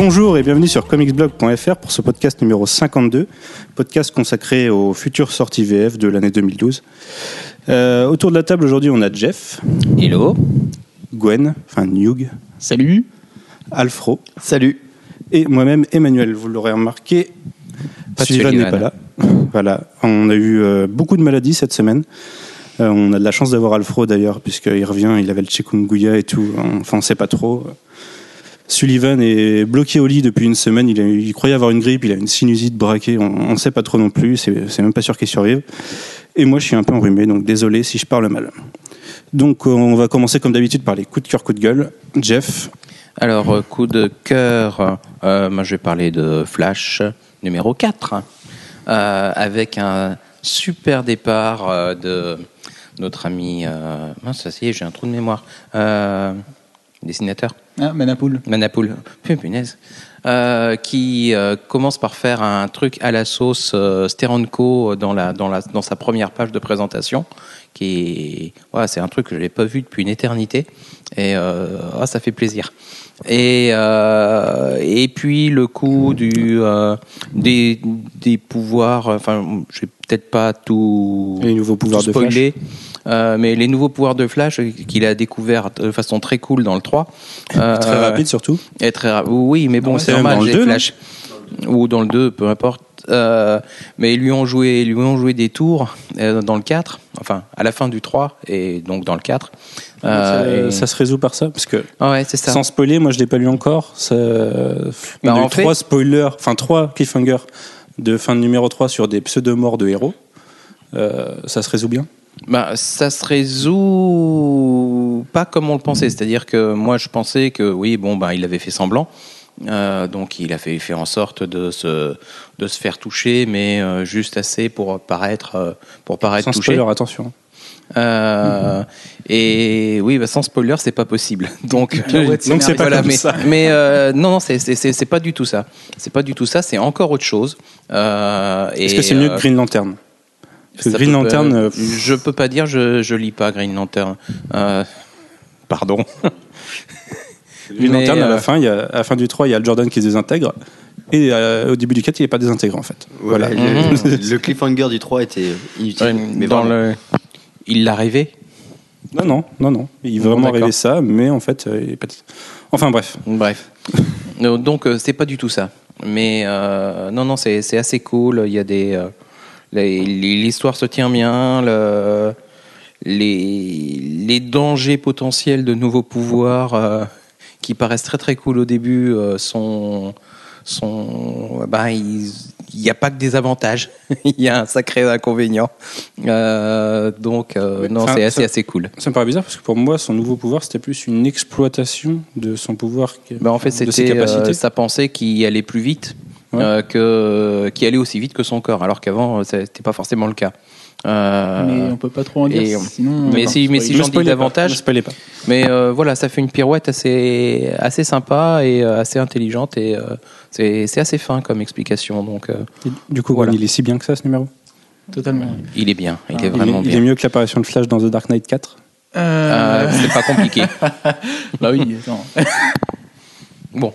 Bonjour et bienvenue sur comicsblog.fr pour ce podcast numéro 52, podcast consacré aux futures sorties VF de l'année 2012. Euh, autour de la table aujourd'hui, on a Jeff, Hello. Gwen, enfin Newg, Salut. Alfro Salut. et moi-même Emmanuel. Vous l'aurez remarqué, Pas Sullivan n'est pas là. Voilà, on a eu euh, beaucoup de maladies cette semaine. Euh, on a de la chance d'avoir Alfro d'ailleurs, puisqu'il revient, il avait le chikungunya et tout. Enfin, on sait pas trop. Sullivan est bloqué au lit depuis une semaine. Il, croyait avoir une grippe, il a une sinusite braquée. On ne sait pas trop non plus. C'est même pas sûr qu'il survive. Et moi, je suis un peu enrhumé, donc désolé si je parle mal. Donc, on va commencer comme d'habitude par les coups de cœur, coups de gueule. Jeff, Alors, euh, coup de cœur, euh, moi je vais parler de Flash numéro 4, euh, avec un super départ de notre ami. Euh, mince, ça y est, j'ai un trou de mémoire. Euh, dessinateur Ah, Manapoul. Manapoul, Puh, punaise, Euh, qui euh, commence par faire un truc à la sauce euh, Steranko dans, la, dans, la, dans sa première page de présentation, qui est, voilà, c'est un truc que je n'ai pas vu depuis une éternité, et euh, ah, ça fait plaisir. Et, euh, et puis le coup du, euh, des, des pouvoirs, enfin, je vais peut-être pas tout, les nouveaux pouvoirs tout de Flash. Euh, mais les nouveaux pouvoirs de Flash euh, qu'il a découvert de façon très cool dans le 3. euh, Très rapide surtout. et très ra- Oui, mais bon, Ouais, c'est normal, dans le j'ai 2, Flash. Ou dans le 2, peu importe. Euh, mais ils lui ont joué, ils lui ont joué des tours euh, dans le 4, enfin à la fin du 3 et donc dans le 4. ça, Euh, et- ça se résout par ça, parce que Ah ouais, ça. Sans spoiler, moi je l'ai pas lu encore. Ça... on Bah, a eu en fait- trois spoilers, enfin trois cliffhangers de fin de numéro 3 sur des pseudo-morts de héros. Euh, ça se résout bien Bah, ça se résout pas comme on le pensait. C'est-à-dire que moi, je pensais que oui, bon, bah, il avait fait semblant. Euh, donc, il a fait, fait en sorte de se, de se faire toucher, mais euh, juste assez pour paraître, euh, pour paraître Sans touché. spoiler, attention. Euh, Et oui, bah, sans spoiler, c'est pas possible. Donc, Donc, c'est pas voilà, comme mais, ça. mais euh, non, non, c'est- pas du tout ça. C'est pas du tout ça. C'est encore autre chose. Euh, Est-ce que c'est mieux que Green Lantern? Parce Green peut- Lantern, euh, je peux pas dire, je, je lis pas Green Lantern. Euh, pardon. Green mais, Lantern, à la euh, fin, il y a, à la fin du 3, il y a le Jordan qui se désintègre. Et euh, au début du 4, il n'est pas désintégré en fait. Voilà, Voilà. le, Mhm. le cliffhanger du 3 était inutile. Ouais, mais dans vraiment. le, il l'a rêvé? Non, non, non, non. Il Bon, vraiment rêvé ça, mais en fait, euh, il est pas... Enfin bref. Bref. Donc c'est pas du tout ça. Mais euh, non, non, c'est c'est assez cool. Il y a des euh, l'histoire se tient bien. Le, les les dangers potentiels de nouveaux pouvoirs euh, qui paraissent très très cool au début euh, sont sont bah ils- il n'y a pas que des avantages, il y a un sacré inconvénient. Euh, donc, euh, non, enfin, c'est assez, ça- assez cool. Ça me paraît bizarre parce que pour moi, son nouveau pouvoir, c'était plus une exploitation de son pouvoir, Bah, en fait, de ses c'était capacités. sa pensée qui allait plus vite, Ouais. euh, que, qui allait aussi vite que son corps, alors qu'avant, euh, c'était pas forcément le cas. Euh, Mais on peut pas trop en dire, et- sinon. mais si- mais si j'en dis pas, davantage. spoilez pas. mais euh, voilà, ça fait une pirouette assez, assez sympa et euh, assez intelligente et euh, c'est c'est assez fin comme explication. Donc, euh, Et du coup, Voilà. Il est si bien que ça, ce numéro? Totalement. il est bien, il Ah, est il vraiment il, est, il bien. est mieux que l'apparition de Flash dans The Dark Knight 4 Euh, Euh, c'est pas compliqué. bah oui, attends. Bon.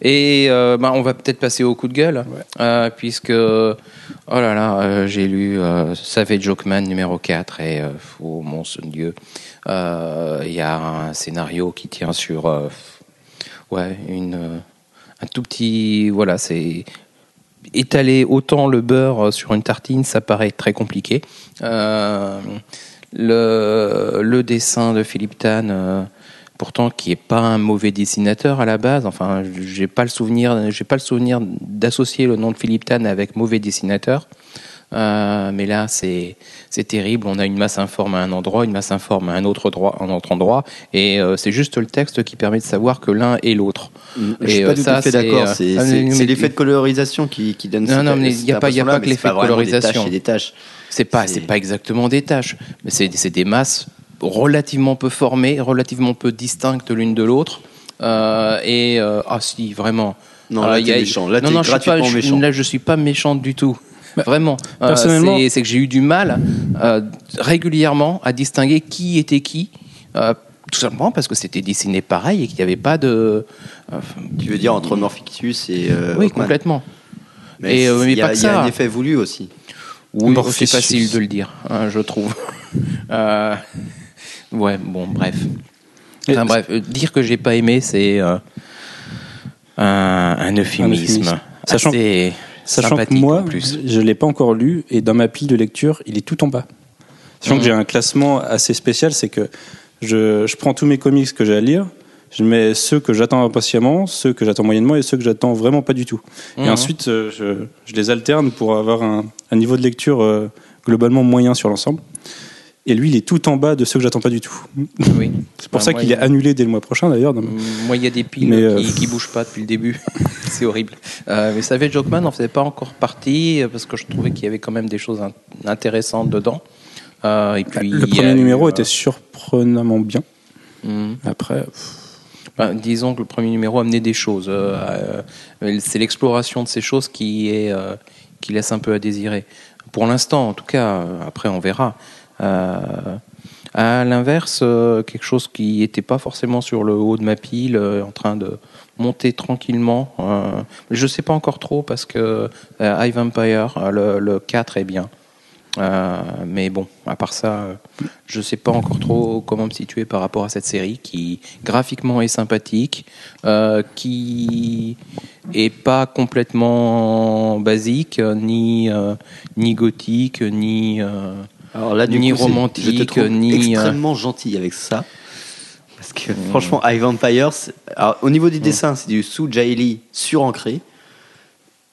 Et euh, bah, on va peut-être passer au coup de gueule, euh, puisque, oh là là, euh, j'ai lu Savage Jokeman numéro 4, et, oh mon Dieu, il y a un scénario qui tient sur, ouais, une, un tout petit, voilà, c'est étaler autant le beurre sur une tartine, ça paraît très compliqué. Le, le dessin de Philippe Tan, pourtant qui est pas un mauvais dessinateur à la base. Enfin, j'ai pas le souvenir, j'ai pas le souvenir d'associer le nom de Philippe Tan avec mauvais dessinateur. Euh, mais là, c'est c'est terrible. On a une masse informe à un endroit, une masse informe à un autre, droit, un autre endroit, et euh, c'est juste le texte qui permet de savoir que l'un est l'autre. Je Et, suis euh, pas tout ça, à fait c'est, d'accord. euh, C'est ah, c'est- c'est l'effet de colorisation qui, qui donne Non, non, mais cette y a pas- y a pas que l'effet c'est des colorisation. tâches et des tâches. C'est pas, C'est- c'est pas exactement des tâches, mais c'est c'est des masses relativement peu formées, relativement peu distinctes l'une de l'autre. Euh, et euh, ah si, vraiment. Non, Alors, là, il y t'es a- méchant. Là, non, non, je suis pas, je- méchant. Là, je suis pas méchante du tout. Vraiment. Euh, personnellement- c'est- c'est que j'ai eu du mal euh, régulièrement à distinguer qui était qui. euh, Tout simplement parce que c'était dessiné pareil et qu'il n'y avait pas de. enfin, Tu veux dire entre Morphicus et. euh, oui, Hawkman. complètement. Mais Et, euh, mais il y a, pas que il y a ça. un effet voulu aussi. Oui, c'est facile de le dire, hein, je trouve. Euh, ouais, bon, bref. Enfin, bref, dire que j'ai pas aimé, c'est euh, un, un euphémisme. Sachant- assez Sachant que moi, en plus. je l'ai pas encore lu et dans ma pile de lecture, il est tout en bas. Sachant que j'ai un classement assez spécial, c'est que je, je prends tous mes comics que j'ai à lire, je mets ceux que j'attends impatiemment, ceux que j'attends moyennement et ceux que j'attends vraiment pas du tout. Et Mhm. ensuite, euh, je, je les alterne pour avoir un, un niveau de lecture euh, globalement moyen sur l'ensemble. Et lui, il est tout en bas de ceux que j'attends pas du tout. Oui. C'est pour Enfin, ça qu'il est il- annulé dès le mois prochain d'ailleurs. Moi, il y a des piles Mais, euh, qui, qui bougent pas depuis le début. c'est horrible. Euh, mais Savage Jockman n'en faisait pas encore partie euh, parce que je trouvais qu'il y avait quand même des choses in- intéressantes dedans. Euh, et puis, le premier numéro était surprenamment bien. mhm. Après, Ben, disons que le premier numéro amenait des choses. euh, euh, c'est l'exploration de ces choses qui, est, qui laisse un peu à désirer. Pour l'instant, en tout cas, après on verra. Euh, à l'inverse, euh, quelque chose qui n'était pas forcément sur le haut de ma pile, euh, en train de monter tranquillement. je ne sais pas encore trop parce que High Vampire, le, le 4 est bien. Mais bon, à part ça, je sais pas encore trop comment me situer par rapport à cette série qui graphiquement est sympathique, qui est pas complètement basique, ni ni gothique, ni Alors là, du Ni coup, romantique, je te trouve ni, euh, extrêmement gentil avec ça. Parce que franchement, High Vampire, c'est- alors, au niveau du dessin, c'est du sous Jaili surancré.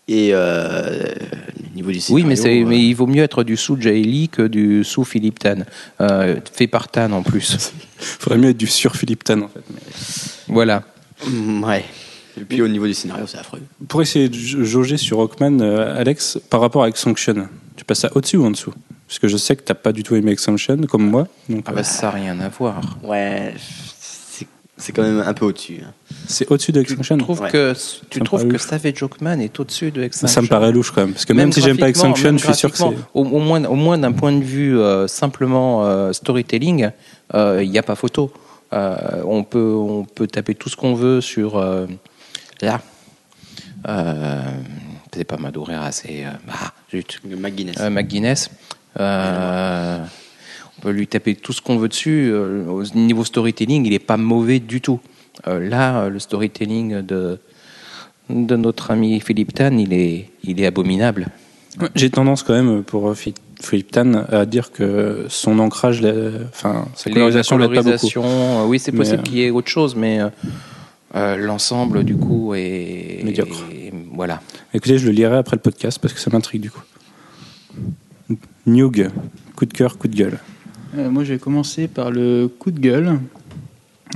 Et euh, au niveau du oui, scénario, mais c'est euh, mais il vaut mieux être du sous Jaili que du sous Philippe Tan, euh, fait par Tan en plus. faudrait mieux être du sur Philippe Tan en fait. mais- voilà. mm, ouais. Et puis au niveau du scénario, c'est affreux. Pour essayer de ja- jauger sur Rockman, euh, Alex, par rapport avec Sanction, tu passes ça au-dessus ou en dessous? Parce que je sais que t'as pas du tout aimé Sanction, comme moi. Donc, Ah euh, bah, ça n'a rien à voir. Ouais, c'est- c'est quand même un peu au-dessus. hein. c'est au-dessus de Tu Sanction. trouves Ouais. que tu me trouves paraît que. Savage Jockman est au-dessus de Extinction Ça me paraît louche quand même. Parce que même, si j'aime pas graphiquement, même je suis sûr que c'est. graphiquement, au, au moins, au moins d'un point de vue euh, simplement euh, storytelling, euh, il n'y a pas photo. Euh, on peut on peut taper tout ce qu'on veut sur euh, là. Euh, c'est pas Madureira, c'est euh, ah, zut, Le McGuinness. euh, McGuinness. Euh, on peut lui taper tout ce qu'on veut dessus. Euh, au niveau storytelling, il n'est pas mauvais du tout. Euh, là, le storytelling de, de notre ami Philippe Tan, il est, il est abominable. J'ai tendance quand même pour Phi- Philippe Tan à dire que son ancrage, la- enfin sa colorisation La l'aide pas beaucoup. euh, oui, c'est possible euh, qu'il y ait autre chose, mais euh, l'ensemble, du coup, est. Médiocre. voilà. Écoutez, je le lirai après le podcast parce que ça m'intrigue du coup. Newg, coup de cœur, coup de gueule. Euh, moi, je vais commencer par le coup de gueule.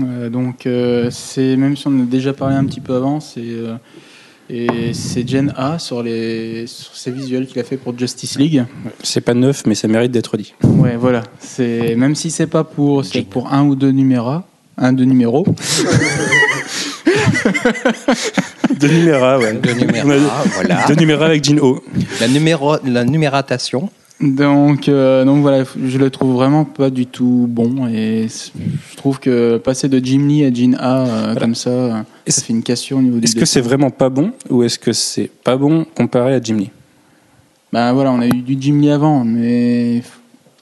Euh, donc, euh, c'est même si on en a déjà parlé un petit peu avant, c'est euh, et c'est Gen A sur les sur ses visuels qu'il a fait pour Justice League. C'est pas neuf, mais ça mérite d'être dit. Ouais, voilà. C'est même si c'est pas pour c'est pour un ou deux numéros, un deux numéros. De numéra, ouais. De numéra, voilà. De numéra avec Jin Ho. La, numéro, la numératation. Donc, euh, donc voilà, je le trouve vraiment pas du tout bon et je trouve que passer de Jim Lee à Jin A euh, comme ça, euh, ça fait une cassure au niveau du Est-ce que c'est vraiment pas bon ou est-ce que c'est pas bon comparé à Jim Lee? Ben voilà, on a eu du Jim Lee avant, mais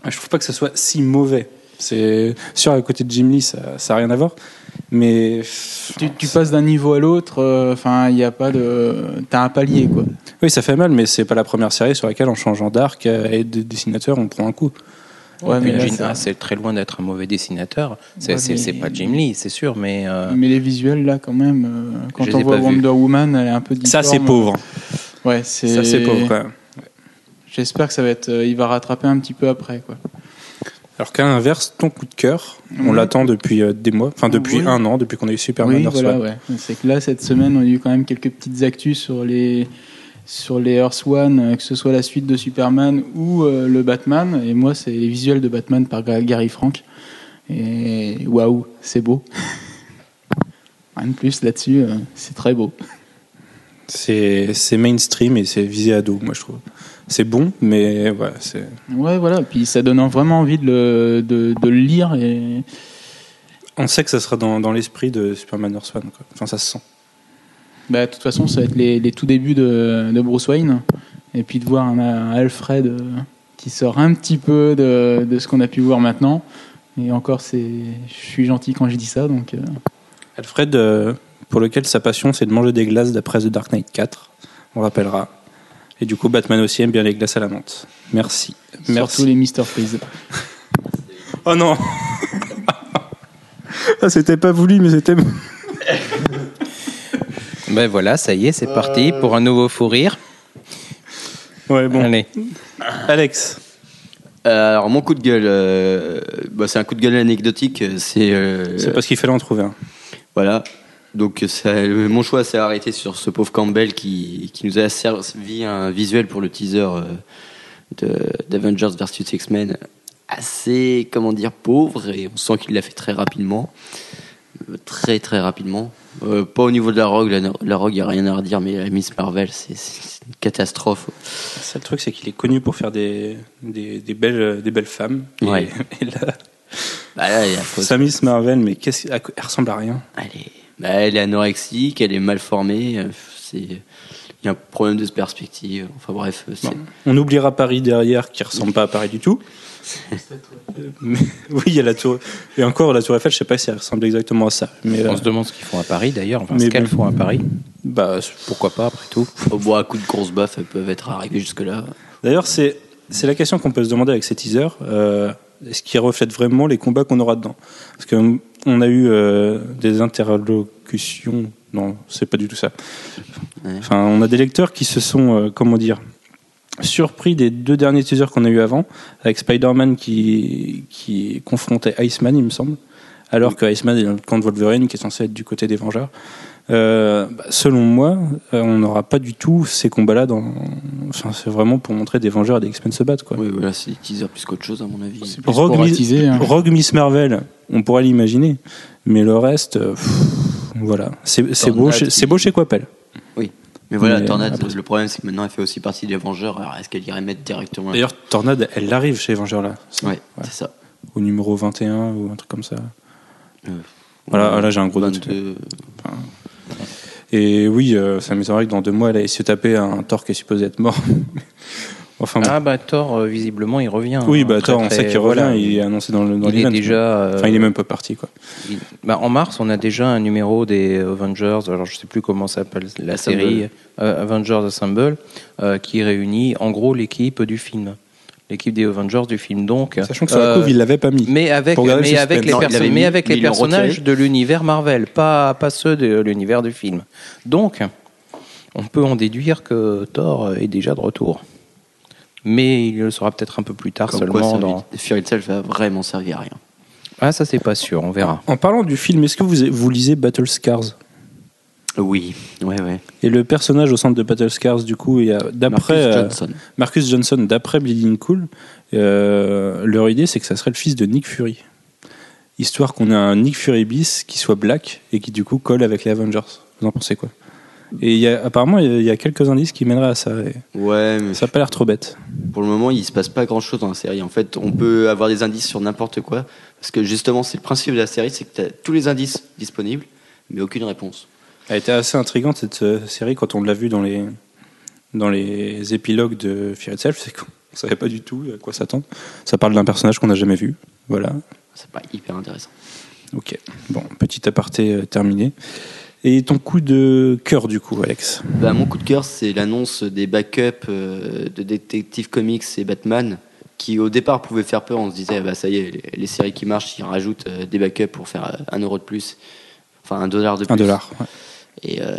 Je trouve pas que ça soit si mauvais. C'est sûr à côté de Jim Lee, ça, ça a rien à voir, mais tu, tu passes d'un niveau à l'autre. euh, Enfin, il n'y a pas de, t'as un palier quoi. oui, ça fait mal, mais c'est pas la première série sur laquelle en changeant d'arc et de dessinateur, on prend un coup. Ouais, Puis mais là, Jin c'est- très loin d'être un mauvais dessinateur. C'est Ouais, mais- pas Jim Lee, c'est sûr, mais. euh, Mais les visuels là, quand même, euh, quand Je on voit Wonder Woman, elle est un peu Ça, c'est difforme. pauvre. Ouais, c'est. Ça, c'est pauvre. J'espère que ça va être, euh, il va rattraper un petit peu après quoi. Alors qu'à l'inverse, ton coup de cœur, on l'attend depuis euh, des mois, enfin depuis Oui. un an, depuis qu'on a eu Superman oui, voilà, ouais. C'est que là, cette semaine, on a eu quand même quelques petites actus sur les sur les Earth One, euh, que ce soit la suite de Superman ou euh, le Batman. Et moi, c'est les visuels de Batman par Ga- Gary Frank. Et waouh, c'est beau. Rien de plus là-dessus, euh, c'est très beau. C'est mainstream et c'est visé ado, moi je trouve. C'est bon, mais voilà, c'est. Ouais, voilà. Puis ça donne vraiment envie de le, de, de le lire. Et On sait que ça sera dans, dans l'esprit de Superman Earth One. Quoi. Enfin, ça se sent. Bah, de toute façon, ça va être les, les tout débuts de, de Bruce Wayne. Et puis de voir un, un Alfred euh, qui sort un petit peu de, de ce qu'on a pu voir maintenant. Et encore, c'est, je suis gentil quand je dis ça. Donc, euh, Alfred, euh, pour lequel sa passion c'est de manger des glaces d'après The Dark Knight 4, on rappellera. Et du coup, Batman aussi aime bien les glaces à la menthe. Merci. Merci. surtout les Mister Freeze. Oh non ah, C'était pas voulu, mais c'était. Ben voilà, ça y est, c'est parti pour un nouveau fou rire. Ouais, bon. Allez. Alex, Euh, alors mon coup de gueule, euh, bah, c'est un coup de gueule anecdotique. C'est euh, c'est parce qu'il fallait en trouver un. Voilà. Donc ça, mon choix s'est arrêté sur ce pauvre Campbell qui, qui nous a servi un visuel pour le teaser euh, d'Avengers vs X-Men assez, comment dire, pauvre et on sent qu'il l'a fait très rapidement. Très très rapidement. Euh, pas au niveau de la Rogue, la, la Rogue, il n'y a rien à redire, mais la Miss Marvel, c'est une catastrophe. C'est le truc, c'est qu'il est connu pour faire des, des, des belles, des belles femmes. Ouais. et là, Bah là, il y a faut- sa Miss Marvel, mais qu'est-ce, elle ressemble à rien. Elle est, bah, elle est anorexique, elle est mal formée. euh, C'est, il y a un problème de perspective. Enfin bref, euh, Bon. On oubliera Paris derrière, qui ressemble pas à Paris du tout. Mais- oui, il y a la tour. Et encore, la tour Eiffel, je sais pas si elle ressemble exactement à ça. Mais, euh, On se demande ce qu'ils font à Paris d'ailleurs. Enfin, Mais ce qu'elles font à Paris. bah, Pourquoi pas après tout au bois à coups de grosse baffe, elles peuvent être arrivées jusque-là. D'ailleurs, c'est c'est la question qu'on peut se demander avec ces teasers. Euh, Est-ce qu'ils reflètent vraiment les combats qu'on aura dedans? Parce qu'on on a eu euh, des interlocutions. Non, c'est pas du tout ça. Enfin, on a des lecteurs qui se sont, euh, comment dire, surpris des deux derniers teasers qu'on a eu avant, avec Spider-Man qui, qui confrontait Iceman, il me semble, alors que Iceman est dans le camp de Wolverine, qui est censé être du côté des Vengeurs. Euh, bah, selon moi, euh, on n'aura pas du tout ces combats-là. Dans... Enfin, c'est vraiment pour montrer des Vengeurs et des X-Men se battre. Quoi. Oui, voilà, c'est des teasers plus qu'autre chose à mon avis. C'est plus Rogue, hein. Rogue Miss Marvel, on pourrait l'imaginer, mais le reste, euh, pff, voilà, c'est c'est beau, chez- qui- c'est beau chez Coppel. Mais voilà, Mais, Tornade, après- le problème c'est que maintenant elle fait aussi partie des Vengeurs. Alors est-ce qu'elle irait mettre directement D'ailleurs, Tornade, elle arrive chez les Vengeurs là, Ouais, c'est ça. au numéro 21 ou un truc comme ça. Euh, Voilà, là j'ai un gros doute. 22. Et oui, euh, ça m'étonnerait que dans deux mois, elle aille se taper un Thor qui est supposé être mort. enfin, bon. Ah bah Thor, euh, visiblement, il revient. oui, hein, bah très, Thor, on très- sait qu'il revient, voilà. il est annoncé dans le dans Il est l'event, déjà. quoi. euh, Enfin, il est même pas parti, quoi. il- bah, en mars, on a déjà un numéro des Avengers. Alors, je sais plus comment s'appelle la Assemble. série euh, Avengers Assemble, euh, qui réunit en gros l'équipe du film, l'équipe des Avengers du film. Donc, Sachant que sur la couve, il l'avait pas mis. mais avec, le mais avec les, Non, il perso- l'avait mais mis, avec mais les ils l'ont personnages de l'univers Marvel, pas, pas ceux de l'univers du film. Donc, on peut en déduire que Thor est déjà de retour. Mais il le sera peut-être un peu plus tard Comme seulement. quoi, dans... Fear Itself va vraiment servir à rien. Ah, ça, c'est pas sûr, on verra. En parlant du film, est-ce que vous, vous lisez Battle Scars Oui, ouais, ouais. Et le personnage au centre de Battle Scars, du coup, d'après Marcus euh, Johnson. Marcus Johnson, d'après Bleeding Cool, euh, leur idée c'est que ça serait le fils de Nick Fury. Histoire qu'on ait un Nick Fury bis qui soit black et qui du coup colle avec les Avengers. Vous en pensez quoi? Et y a, apparemment, il y a quelques indices qui mèneraient à ça. Ouais, mais ça a pas l'air trop bête. pour le moment, il se passe pas grand chose dans la série. En fait, on peut avoir des indices sur n'importe quoi. Parce que justement, c'est le principe de la série, c'est que tu as tous les indices disponibles, mais aucune réponse. Elle été assez intrigante cette euh, série quand on l'a vu dans les, dans les épilogues de Fear Itself. C'est qu'on savait pas du tout à quoi s'attendre. Ça parle d'un personnage qu'on n'a jamais vu. Voilà. C'est pas hyper intéressant. Ok. Bon, petit aparté euh, terminé. Et ton coup de cœur, du coup, Alex? Bah, mon coup de cœur, c'est l'annonce des backups euh, de Detective Comics et Batman, qui au départ pouvaient faire peur. On se disait, bah, ça y est, les, les séries qui marchent, ils rajoutent euh, des backups pour faire un euro de plus, enfin un dollar de plus. Un dollar. ouais. Et, euh,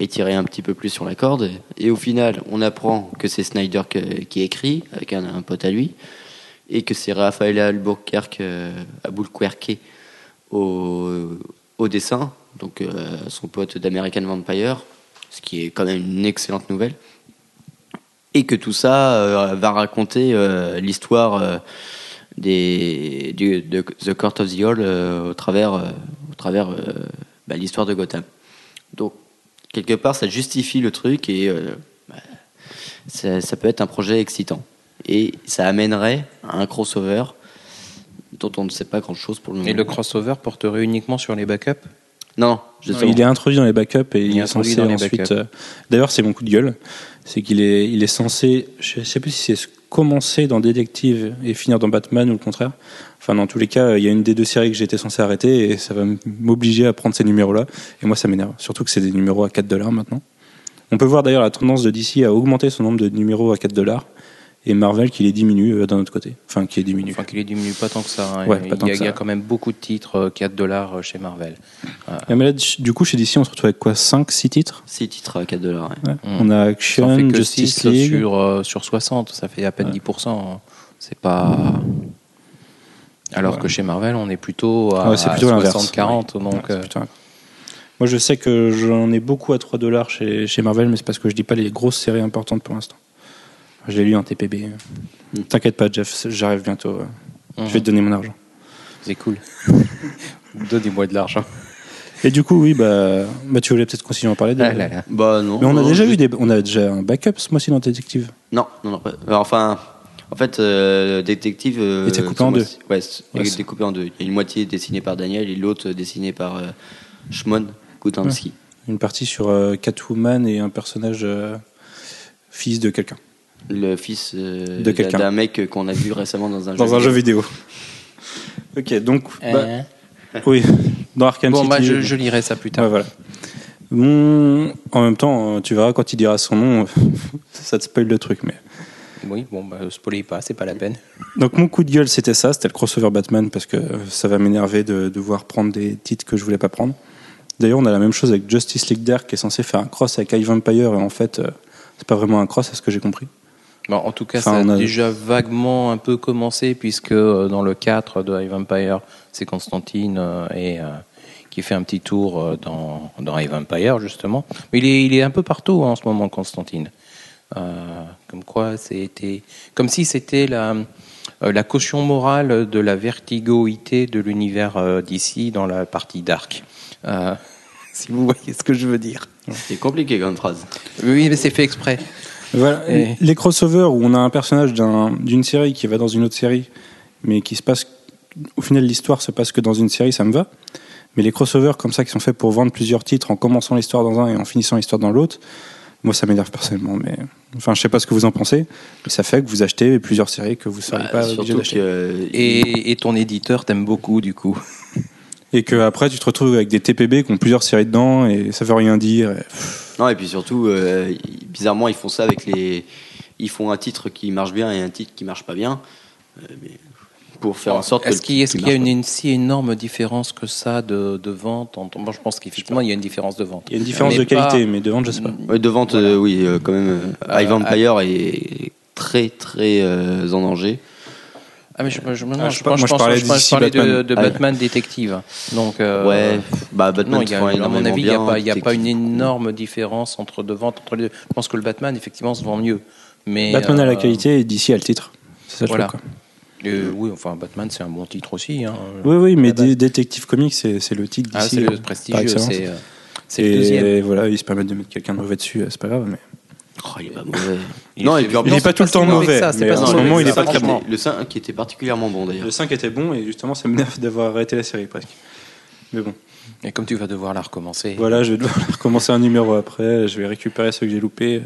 et tirer un petit peu plus sur la corde. Et au final, on apprend que c'est Snyder qui écrit, avec un, pote à lui, et que c'est Raphaël Albuquerque, euh, Albuquerque au, au dessin, donc euh, son pote d'American Vampire, ce qui est quand même une excellente nouvelle. Et que tout ça va raconter l'histoire des, du, de The Court of the Hall au travers, au travers bah, l'histoire de Gotham. Donc, quelque part, ça justifie le truc et euh, bah, ça, ça peut être un projet excitant. Et ça amènerait à un crossover dont on ne sait pas grand-chose pour le moment. Et le crossover porterait uniquement sur les backups? Non, justement. Il est introduit dans les backups et il, est censé ensuite. euh, D'ailleurs, c'est mon coup de gueule. C'est qu'il est, il est censé. Je sais plus si c'est commencer dans Détective et finir dans Batman ou le contraire. Enfin, dans tous les cas, il y a une des deux séries que j'étais censé arrêter et ça va m'obliger à prendre ces numéros-là. Et moi, ça m'énerve. Surtout que c'est des numéros à 4 dollars maintenant. On peut voir d'ailleurs la tendance de DC à augmenter son nombre de numéros à 4 dollars et Marvel qui les diminue euh, d'un autre côté. Enfin, qui les diminue. Enfin, qu'il les diminue pas tant que ça. hein. Ouais, il, pas y tant a, que il y a ça. quand même beaucoup de titres euh, 4 dollars chez Marvel. Et mais là, du coup, chez DC, on se retrouve avec quoi? 5, 6 titres? 6 titres à 4 dollars. Ouais. Mm. On a Ça en Action, fait que Justice 6 League. sur, euh, sur 60, ça fait à peine 10%. hein. C'est pas. Alors Ouais. que chez Marvel, on est plutôt à, l'inverse. 60-40. Donc, euh, Moi, je sais que j'en ai beaucoup à 3 dollars chez, chez Marvel, mais c'est parce que je dis pas les grosses séries importantes pour l'instant. Je l'ai lu en TPB. Mm. T'inquiète pas, Jeff, j'arrive bientôt. Je vais te donner mon argent. c'est cool. Donnez-moi de l'argent. Et du coup, oui, bah, bah tu voulais peut-être continuer à en parler. de- Ah là là. Bah non. Mais on a non, déjà eu des, on a déjà un backup ce mois-ci dans Détective. Non, non, non. alors, enfin, en fait, euh, Détective. euh, Il était coupé en deux. Ouais, Ouais, est découpé en deux. Il y a une moitié dessinée par Daniel et l'autre dessinée par euh, Shmon Kutansky. Une partie sur euh, Catwoman et un personnage euh, fils de quelqu'un. Le fils euh, De quelqu'un. d'un mec qu'on a vu récemment dans un Dans jeu. un jeu vidéo. ok, donc, bah, Hein oui, dans Arkham Bon, City. bah, je, je lirai ça plus tard. Ouais, voilà. Bon, en même temps, euh, tu verras quand il dira son nom, ça te spoil le truc. Mais Oui, bon, bah, spoilez pas, c'est pas la peine. donc mon coup de gueule, c'était ça, c'était le crossover Batman parce que euh, ça va m'énerver de devoir prendre des titres que je voulais pas prendre. D'ailleurs, on a la même chose avec Justice League Dark qui est censé faire un cross avec Ivan Empire et en fait, euh, c'est pas vraiment un cross, à ce que j'ai compris. Bon, en tout cas, Enfin, ça a, déjà vaguement un peu commencé, puisque euh, dans le 4 de High Vampire, c'est Constantine euh, et, euh, qui fait un petit tour euh, dans, dans High Vampire, justement. Mais il est, il est un peu partout hein, en ce moment, Constantine. Euh, comme quoi, c'était comme si c'était la, euh, la caution morale de la vertigoïté de l'univers euh, d'ici dans la partie dark. Euh, si vous voyez ce que je veux dire. C'est compliqué comme phrase. Oui, mais c'est fait exprès. Voilà, Et- les crossovers où on a un personnage d'un- d'une série qui va dans une autre série, mais qui se passe, au final, l'histoire se passe que dans une série, ça me va. Mais les crossovers comme ça qui sont faits pour vendre plusieurs titres en commençant l'histoire dans un et en finissant l'histoire dans l'autre, moi ça m'énerve personnellement. Mais enfin, je sais pas ce que vous en pensez, mais ça fait que vous achetez plusieurs séries que vous ne seriez Bah, pas obligé d'acheter. que. euh, Et, et ton éditeur t'aime beaucoup, du coup. Et que après tu te retrouves avec des TPB qui ont plusieurs séries dedans et ça veut rien dire. et- Non, et puis surtout, euh, bizarrement, ils font ça avec les. Ils font un titre qui marche bien et un titre qui marche pas bien. Euh, mais pour faire en sorte que. Est-ce qu'il y a une, une si énorme différence que ça de, de vente en- Moi, je pense qu'effectivement, il y a une différence de vente. Il y a une différence Mais de qualité, pas- mais de vente, je sais pas. de vente, Voilà. euh, oui, euh, quand même. Euh, Euh, High Vampire est très, très euh, en danger. Ah, mais je, je, non, Ah, je, je- pense, moi, je pense- parlais je pense- je parlais de, Batman. de Ah, Batman détective. Donc, euh, ouais, bah Batman, non, il y a, à mon avis, il n'y a pas, il y a pas une énorme différence entre de vente entre les deux. Je pense que le Batman, effectivement, se vend mieux. Mais, Batman a la euh, qualité et d'ici a le titre. C'est ça le Voilà. truc, quoi. euh, oui, enfin, Batman, c'est un bon titre aussi. Hein. Oui, oui, mais Détective Comics, c'est c'est le titre Ah, d'ici. c'est euh, le par prestigieux, c'est euh, c'est le deuxième. Et voilà, ils se permettent de mettre quelqu'un de mauvais dessus, euh, c'est pas grave. Mais... Oh, il est pas mauvais. Il non, est- et puis en Il plus, est pas tout le temps mauvais, que ça, c'est mais pas en si ce mauvais moment, que il est ça, pas très franchement. le 5 qui était particulièrement bon d'ailleurs. Le 5 était bon et justement, ça m'énerve d'avoir arrêté la série presque. Mais bon, Et comme tu vas devoir la recommencer. voilà, je vais devoir recommencer un numéro après, je vais récupérer ceux que j'ai loupés.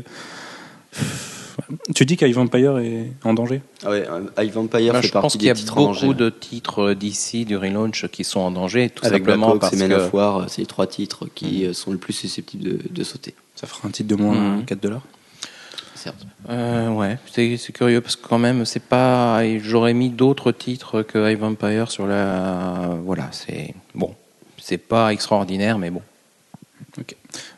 Tu dis qu'Ive Vampire est en danger? Ah ouais, euh, High Vampire Moi, fait je pense qu'il y a beaucoup de titres d'ici du relaunch qui sont en danger, tout Avec simplement Blackhawk parce et Men of que War, c'est les trois titres qui euh, sont le plus susceptibles de, de sauter. Ça fera un titre de moins à 4 dollars? Certes. Euh, ouais, c'est curieux parce que quand même, c'est pas. J'aurais mis d'autres titres que High Vampire sur la. Voilà, c'est bon, c'est pas extraordinaire, mais bon.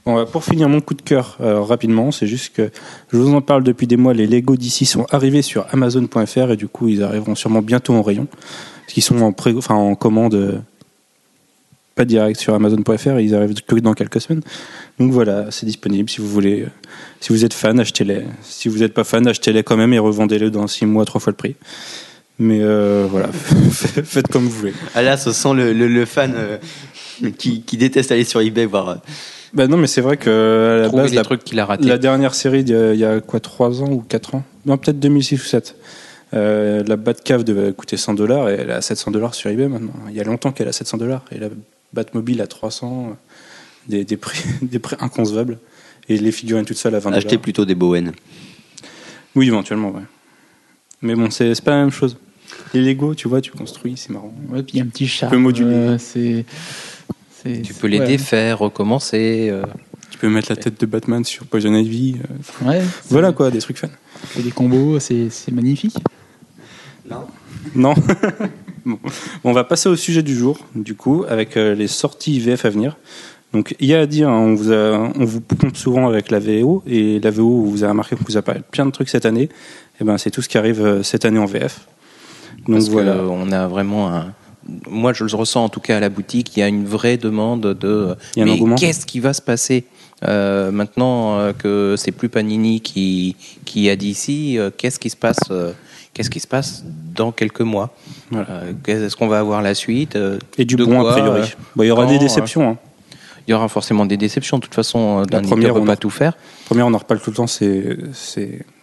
Bon, euh, pour finir mon coup de cœur euh, rapidement, c'est juste que je vous en parle depuis des mois. Les Lego d'ici sont arrivés sur Amazon.fr et du coup ils arriveront sûrement bientôt en rayon. Parce qu'ils sont en, pré enfin, en commande euh, pas direct sur Amazon.fr ils arrivent que dans quelques semaines. Donc voilà, c'est disponible si vous voulez. euh, Si vous êtes fan, achetez-les. Si vous n'êtes pas fan, achetez-les quand même et revendez-les dans 6 mois, trois fois le prix. Mais euh, voilà, faites comme vous voulez. Ah là, ça sent le, le- le fan euh, qui, qui déteste aller sur eBay voir. Bah non, mais c'est vrai que à la base, la trucs qu'il a ratés. La dernière série d'il y a- il y a quoi, 3 ans ou 4 ans? Non, peut-être 2006 ou 7. Euh, la Batcave devait coûter 100 dollars et elle est à 700 dollars sur eBay maintenant. Il y a longtemps qu'elle est à 700 dollars et la Batmobile à 300, des, des, prix, des prix inconcevables. Et les figurines toutes seules à 20 Acheter dollars. plutôt des Bowen. Oui, éventuellement, ouais. Mais bon, c'est c'est pas la même chose. Les Lego, tu vois, tu construis, c'est marrant. Ouais, puis il y a un petit charme. peux moduler. euh, c'est, Tu peux les ouais. défaire, recommencer. euh. Tu peux mettre la tête de Batman sur Poison Ivy. euh, Ouais, voilà quoi, des trucs fun. c'est des combos, c'est, c'est magnifique. Non bon. On va passer au sujet du jour, du coup, avec euh, les sorties VF à venir. Donc, il y a à dire, hein, on vous, a- on vous pompe souvent avec la VO, et la VO, vous avez remarqué qu'on vous a parlé de plein de trucs cette année. Et ben, c'est tout ce qui arrive euh, cette année en VF. Donc Parce voilà. que on a vraiment un. Moi, je le ressens en tout cas à la boutique. Il y a une vraie demande de. Il y a un mais qu'est-ce qui va se passer? Euh, maintenant euh, que c'est plus Panini qui qui a dit ici euh, Qu'est-ce qui se passe euh, Qu'est-ce qui se passe dans quelques mois Voilà. Euh, Est-ce qu'on va avoir la suite euh, Et du bon, a priori. euh, Bon, il y aura quand, des déceptions. hein. Il y aura forcément des déceptions. De toute façon, d'un première, éditeur peut on pas tout faire. Première, on en reparle tout le temps, c'est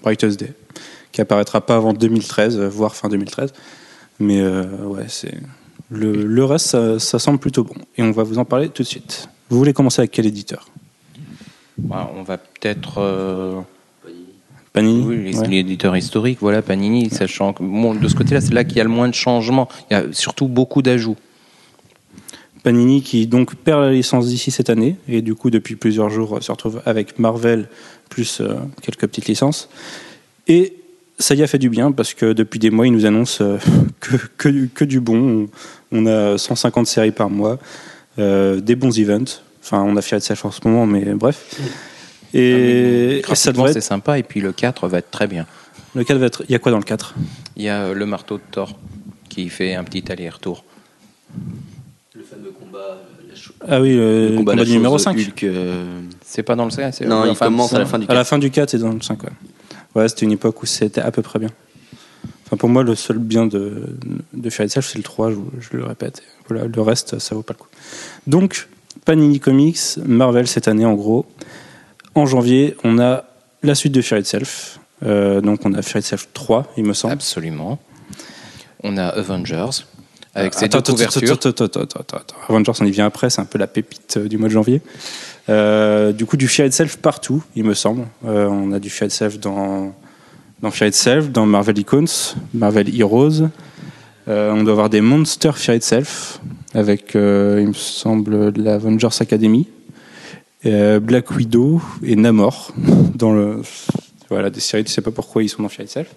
Brightest Day, qui apparaîtra pas avant 2013, euh, voire fin 2013. Mais euh, ouais, c'est le, le reste, ça, ça semble plutôt bon. Et on va vous en parler tout de suite. Vous voulez commencer avec quel éditeur? Bah, on va peut-être. euh, Panini Oui, les- Ouais. l'éditeur historique, voilà, Panini, sachant que bon, de ce côté-là, c'est là qu'il y a le moins de changements. Il y a surtout beaucoup d'ajouts. Panini qui donc perd la licence d'ici cette année et du coup depuis plusieurs jours euh, se retrouve avec Marvel plus euh, quelques petites licences. Et ça y a fait du bien parce que depuis des mois ils nous annoncent euh, que, que, du- que du bon. On, on a 150 séries par mois, euh, des bons events. Enfin on a Fear Itself en ce moment mais bref. Et, Ah, mais et ça devrait c'est être, sympa, et puis le 4 va être très bien. le 4 va être. Il y a quoi dans le 4 Il y a euh, le marteau de Thor qui fait un petit aller-retour. Le fameux combat, Ah oui, le, combat, la du numéro chose 5. Hulk, euh, C'est pas dans le 5 Non, il commence à la fin du À la 4. fin du 4 et dans le 5, ouais. Ouais, c'était une époque où c'était à peu près bien. Enfin, pour moi, le seul bien de, de Itself, c'est le 3, je, je le répète. Voilà, le reste, ça vaut pas le coup. Donc, Panini Comics, Marvel cette année, en gros. En janvier, on a la suite de Fear Itself. Euh, donc, on a Fear Itself 3, il me semble. Absolument. On a Avengers, avec ses Attends, deux attends, couvertures. attends. Avengers, on y vient après, c'est un peu la pépite euh, du mois de janvier. Euh, du coup, du Fear Itself partout, il me semble. Euh, on a du Fear Itself dans, dans Fear Itself, dans Marvel Icons, Marvel Heroes. On doit avoir des Monsters Fear Itself, avec, il me semble, l'Avengers Academy, euh, Black Widow et Namor. Dans le, voilà, des séries, tu sais pas pourquoi ils sont dans Fear Itself.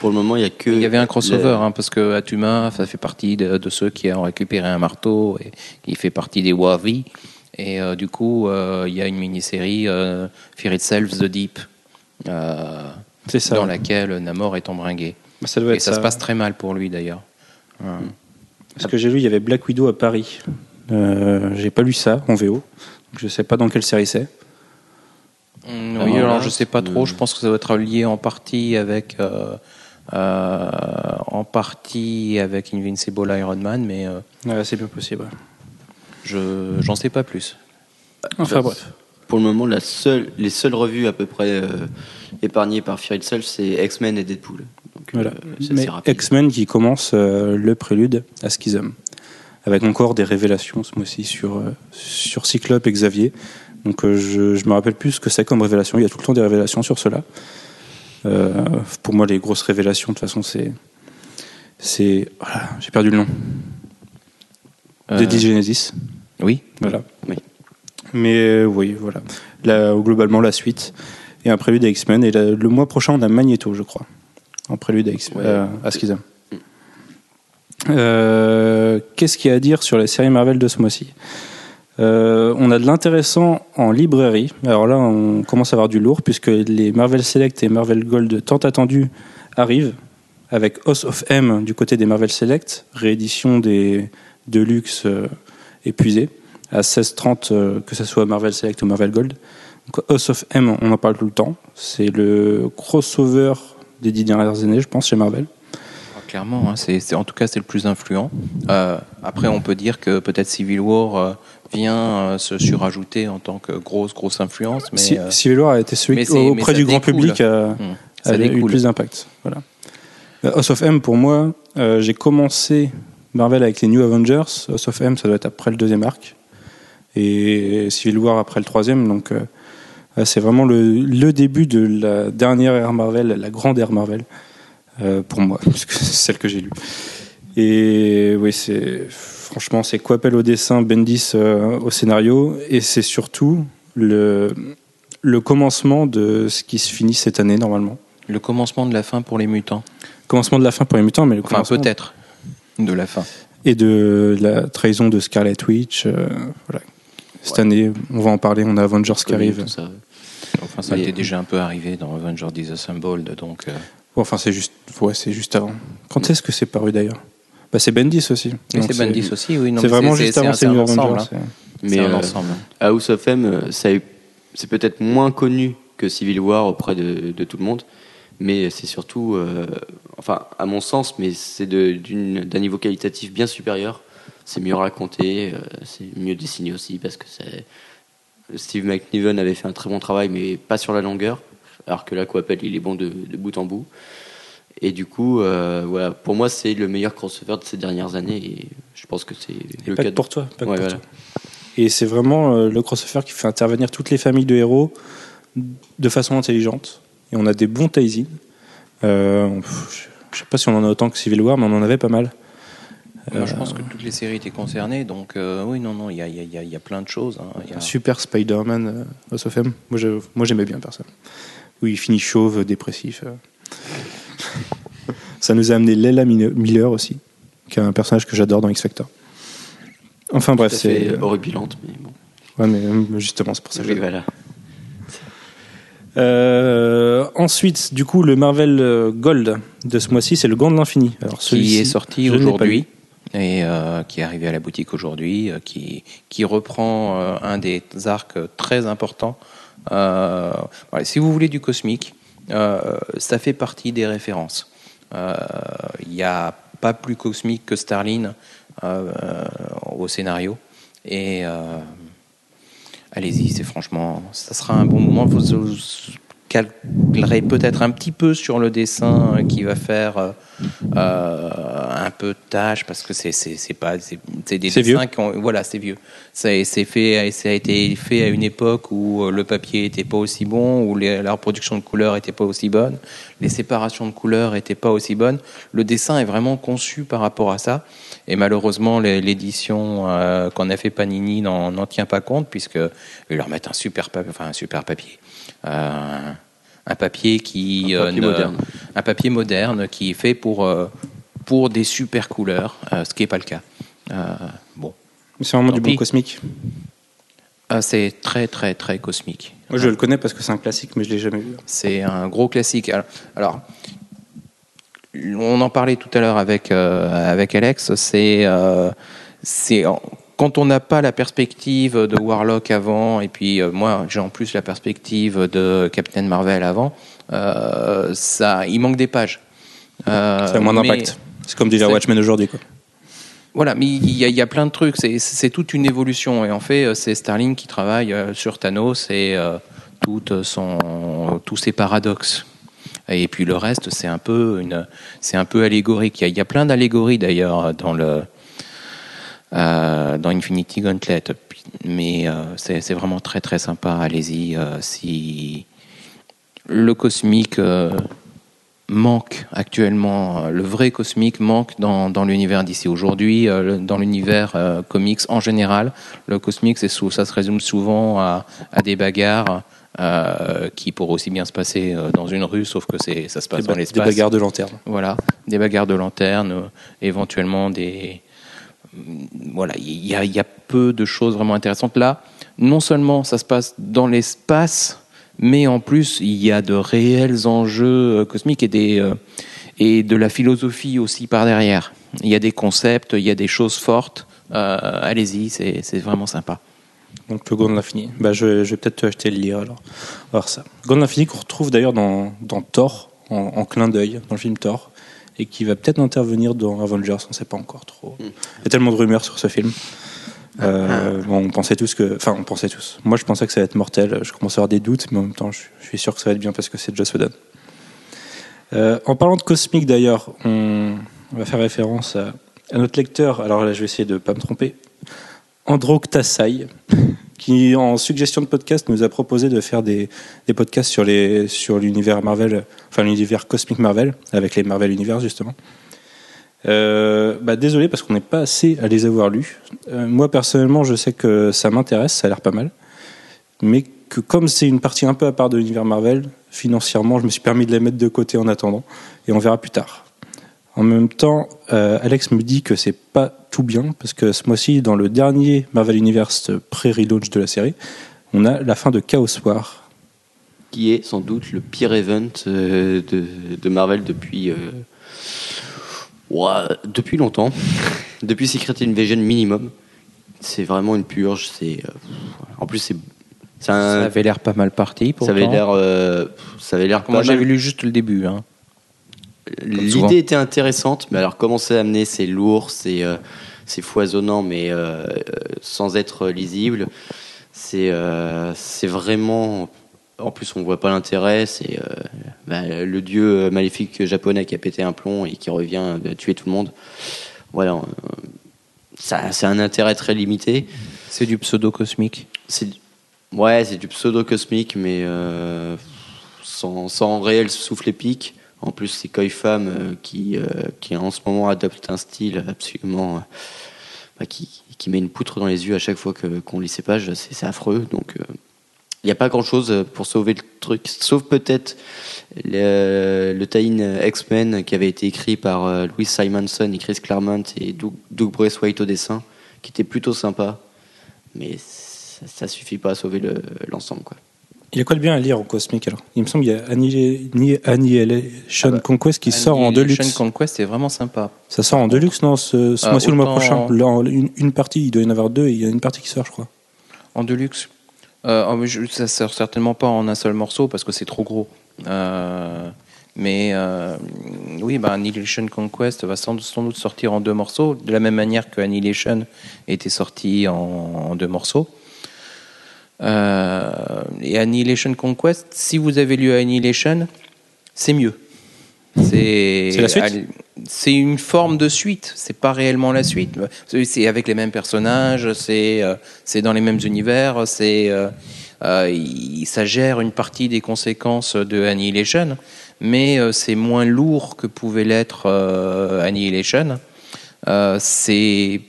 Pour le moment, il y a que. Il y avait un crossover, le- hein, parce que Atuma, ça fait partie de, de ceux qui ont récupéré un marteau et qui fait partie des Wavi. Et euh, du coup, euh, il y a une mini-série, euh, Fear Itself The Deep, euh, C'est ça. dans laquelle Namor est embringué. Bah, ça doit Et être ça, se passe très mal pour lui d'ailleurs. Parce que j'ai lu, il y avait Black Widow à Paris. Euh, j'ai pas lu ça en VO. Je sais pas dans quelle série c'est. Mm, Ah, oui, alors je sais pas trop. Euh. Je pense que ça doit être lié en partie avec, euh, euh, en partie avec Invincible Iron Man, mais euh, Ouais, c'est bien possible. ouais. je j'en sais pas plus. Enfin bref. Pour le moment, la seule, les seules revues à peu près euh, épargnées par Fear Itself, c'est X-Men et Deadpool. Donc, Voilà. euh. X-Men qui commence euh, le prélude à Schism. Avec encore des révélations ce mois-ci sur, euh, sur Cyclope et Xavier. Donc euh, je, je me rappelle plus ce que c'est comme révélation. Il y a tout le temps des révélations sur cela. Euh, pour moi, les grosses révélations, de toute façon, c'est. C'est. Voilà, j'ai perdu le nom. Euh, De Genesis. Oui. Voilà. Oui. Mais euh, oui, voilà. Là, globalement, la suite. Et un prélude à X-Men. Et le mois prochain, on a Magneto, je crois. En prélude à, X Ouais. euh, à Schism. Euh, Qu'est-ce qu'il y a à dire sur les séries Marvel de ce mois-ci? Euh, On a de l'intéressant en librairie. Alors là, on commence à avoir du lourd, puisque les Marvel Select et Marvel Gold tant attendus arrivent. Avec House of M du côté des Marvel Select, réédition des Deluxe euh, épuisés à 16,30 euh, que ce soit Marvel Select ou Marvel Gold. Donc, House of M, on en parle tout le temps. C'est le crossover des dix dernières années, je pense, chez Marvel. Clairement, hein, c'est, en tout cas, c'est le plus influent. Euh, après, on peut dire que peut-être Civil War euh, vient euh, se surajouter en tant que grosse, grosse influence, mais Si- Civil War a été celui qui, auprès du grand public, a, ça a eu découle. plus d'impact. Voilà. House of M, pour moi, j'ai commencé Marvel avec les New Avengers. House of M, ça doit être après le deuxième arc. Et Civil War après le troisième. Donc, c'est vraiment le, le début de la dernière ère Marvel, la grande ère Marvel, euh, pour moi, puisque c'est celle que j'ai lue. Et oui, c'est franchement, c'est Coppel au dessin, Bendis euh, au scénario. Et c'est surtout le, le commencement de ce qui se finit cette année, normalement. Le commencement de la fin pour les mutants. Commencement de la fin pour les mutants, mais le Enfin, commencement peut-être de la fin. et de la trahison de Scarlet Witch. euh, voilà. Cette année, on va en parler. On a Avengers qui arrive. ça. Enfin, ça était déjà un peu arrivé dans Avengers Disassembled, donc. euh, enfin, c'est juste, ouais, c'est juste avant. Quand est-ce que c'est paru d'ailleurs? Bah, c'est Bendis aussi. c'est Bendis aussi, oui. C'est vraiment juste avant ces c'est un New ensemble, hein. Mais un euh, ensemble. House of M, euh, c'est peut-être moins connu que Civil War auprès de, de tout le monde, mais c'est surtout, euh, enfin, à mon sens, mais c'est d'un niveau qualitatif bien supérieur. C'est mieux raconté, euh, c'est mieux dessiné aussi parce que Steve McNiven avait fait un très bon travail, mais pas sur la longueur, alors que là, Coppel, il est bon de, de bout en bout. Et du coup, euh, voilà, pour moi, c'est le meilleur crossover de ces dernières années, et je pense que c'est le pas cas que pour toi. pas que Ouais, pour voilà. toi. Et c'est vraiment euh, le crossover qui fait intervenir toutes les familles de héros de façon intelligente. Et on a des bons tie euh, Je sais pas si on en a autant que Civil War, mais on en avait pas mal. Moi, je pense que toutes les séries étaient concernées, donc euh, oui, non, non, il y a, il y a- il y a- y a plein de choses. hein. Y super Spider-Man, euh, House of M. Moi, j'aimais bien personne. Oui, il finit chauve, dépressif. Euh. Ça nous a amené Leila Miller aussi, qui est un personnage que j'adore dans X Factor. Enfin bref, c'est. horripilante, mais bon. Ouais, mais euh, justement, c'est pour ça que Oui, voilà. Euh, ensuite, du coup, le Marvel euh, Gold de ce mois-ci, c'est le Gant de l'Infini. Alors, qui est sorti aujourd'hui et euh, qui est arrivé à la boutique aujourd'hui, euh, qui, qui reprend euh, un des arcs très importants. Euh, voilà, si vous voulez du cosmique, euh, ça fait partie des références. Euh, Il n'y a pas plus cosmique que Starlin euh, au scénario. Et euh, allez-y, c'est franchement, ça sera un bon moment. Calculerez peut-être un petit peu sur le dessin euh, qui va faire euh, euh, un peu de tâche parce que c'est c'est pas c'est des dessins vieux. qui ont voilà c'est vieux. Ça c'est fait ça a été fait à une époque où le papier était pas aussi bon, où les- la reproduction de couleurs était pas aussi bonne, les séparations de couleurs étaient pas aussi bonnes. Le dessin est vraiment conçu par rapport à ça. Et malheureusement, l'édition euh, qu'on a fait Panini n'en tient pas compte puisque ils leur mettent un super papier, enfin un super papier, un papier qui Un papier ne- moderne. un papier moderne qui est fait pour euh, pour des super couleurs, euh, ce qui n'est pas le cas. Euh, bon, C'est vraiment Tant du bon cosmique. Euh, c'est très très très cosmique. Moi, je le connais parce que c'est un classique, mais je l'ai jamais vu. C'est un gros classique. Alors, alors, on en parlait tout à l'heure avec, euh, avec Alex. C'est euh, c'est quand on n'a pas la perspective de Warlock avant, et puis euh, moi j'ai en plus la perspective de Captain Marvel avant, euh, ça, il manque des pages. Euh, Ça a moins d'impact. C'est comme déjà Watchmen aujourd'hui. Quoi. Voilà, mais il y, a- il y a plein de trucs. C'est- toute une évolution. Et en fait, euh, c'est Starling qui travaille sur Thanos et son, tous ses paradoxes. Et puis le reste, c'est un peu une, c'est un peu allégorique. Il y a, il y a plein d'allégories d'ailleurs dans le, dans Infinity Gauntlet. Mais euh, c'est vraiment très très sympa. Allez-y. euh, si le cosmique euh, manque actuellement, euh, le vrai cosmique manque dans, dans l'univers d'ici. Aujourd'hui, euh, dans l'univers euh, comics en général, le cosmique, ça se résume souvent à, à des bagarres euh, qui pourraient aussi bien se passer euh, dans une rue, sauf que ça se passe Des, dans ba- des l'espace. bagarres de lanterne. Voilà, des bagarres de lanterne, euh, éventuellement des. Voilà, il y a, peu de choses vraiment intéressantes. Là, non seulement ça se passe dans l'espace, mais en plus, il y a de réels enjeux euh, cosmiques et, des, euh, et de la philosophie aussi par derrière. Il y a des concepts, il y a des choses fortes. Euh, Allez-y, c'est vraiment sympa. Donc le Gant de l'Infini. Bah, je, vais peut-être te acheter le lire alors. Voir ça. Gant de l'Infini qu'on retrouve d'ailleurs dans, Thor, en clin d'œil, dans le film Thor, et qui va peut-être intervenir dans Avengers, on ne sait pas encore trop. Il y a tellement de rumeurs sur ce film. Euh, bon, on pensait tous que. Enfin, on pensait tous. Moi, je pensais que ça allait être mortel. Je commence à avoir des doutes, mais en même temps, je, suis sûr que ça va être bien parce que c'est Joss Whedon. Euh, en parlant de cosmique d'ailleurs, on, on va faire référence à, à notre lecteur. Alors là, je vais essayer de ne pas me tromper. Androctasai, qui en suggestion de podcast nous a proposé de faire des, des podcasts sur les sur l'univers Marvel, enfin l'univers cosmique Marvel, avec les Marvel Universe justement. Euh, bah, désolé parce qu'on n'est pas assez à les avoir lus. Euh, moi personnellement, je sais que ça m'intéresse, ça a l'air pas mal, mais que comme c'est une partie un peu à part de l'univers Marvel, financièrement, je me suis permis de les mettre de côté en attendant, et on verra plus tard. En même temps, euh, Alex me dit que c'est pas tout bien parce que ce mois-ci, dans le dernier Marvel Universe pré-relaunch de la série, on a la fin de Chaos War. Qui est sans doute le pire event euh, de, de Marvel depuis. euh, ouah, depuis longtemps. depuis Secret Invasion minimum. C'est vraiment une purge. C'est. euh, en plus, c'est. c'est Ça avait l'air pas mal parti. ça avait pourtant. l'air. euh, ça avait l'air. Moi, j'avais lu juste le début. Hein. L'idée était intéressante, mais alors comment c'est amené, c'est lourd, c'est euh, foisonnant, mais euh, sans être lisible. C'est euh, vraiment. En plus, on voit pas l'intérêt. C'est euh, bah, le dieu maléfique japonais qui a pété un plomb et qui revient euh, tuer tout le monde. Voilà. c'est un intérêt très limité. C'est du pseudo-cosmique. Ouais, c'est du pseudo cosmique, mais sans, sans réel souffle épique. En plus, c'est Koei-Fam euh, qui, euh, qui en ce moment adopte un style absolument euh, bah, qui, qui met une poutre dans les yeux à chaque fois que qu'on lit ses pages. C'est c'est affreux. Donc, il n'y a pas grand chose pour sauver le truc, sauf peut-être le, le tie-in X-Men qui avait été écrit par Louis Simonson et Chris Claremont et Doug, Doug Braithwaite au dessin, qui était plutôt sympa. Mais ça, ça suffit pas à sauver le- l'ensemble. quoi. Il y a quoi de bien à lire en cosmique alors? Il me semble qu'il y a Annihil- Annihilation Ah bah, Conquest qui sort en Annihilation deluxe. Conquest est vraiment sympa. Ça sort en deluxe, non Ce, ce Ah, mois-ci ou le mois prochain Là, en- une, une partie, il doit y en avoir deux, et il y a une partie qui sort, je crois. En deluxe. Euh, je- ça sort certainement pas en un seul morceau parce que c'est trop gros. Euh, mais euh, oui, bah, Annihilation Conquest va sans, sans doute sortir en deux morceaux, de la même manière que Annihilation était sorti en, en deux morceaux. Euh, et Annihilation Conquest, si vous avez lu Annihilation, c'est mieux. C'est C'est la suite C'est une forme de suite. C'est pas réellement la suite. C'est- avec les mêmes personnages. C'est euh, c'est dans les mêmes univers. C'est euh, euh, ça gère une partie des conséquences de Annihilation, mais c'est moins lourd que pouvait l'être euh, Annihilation. C'est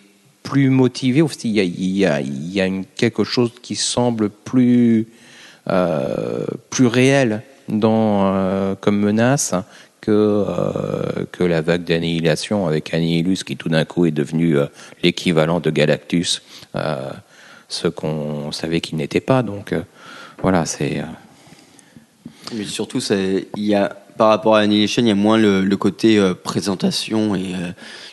plus motivé aussi. Il y a, il y a, quelque chose qui semble plus, euh, plus réel euh, comme menace que, euh, que la vague d'annihilation avec Annihilus qui tout d'un coup est devenu l'équivalent de Galactus, ce qu'on savait qu'il n'était pas. Donc voilà, c'est. Mais surtout, il y a, par rapport à Annihilation, il y a moins le, le côté euh, présentation et euh,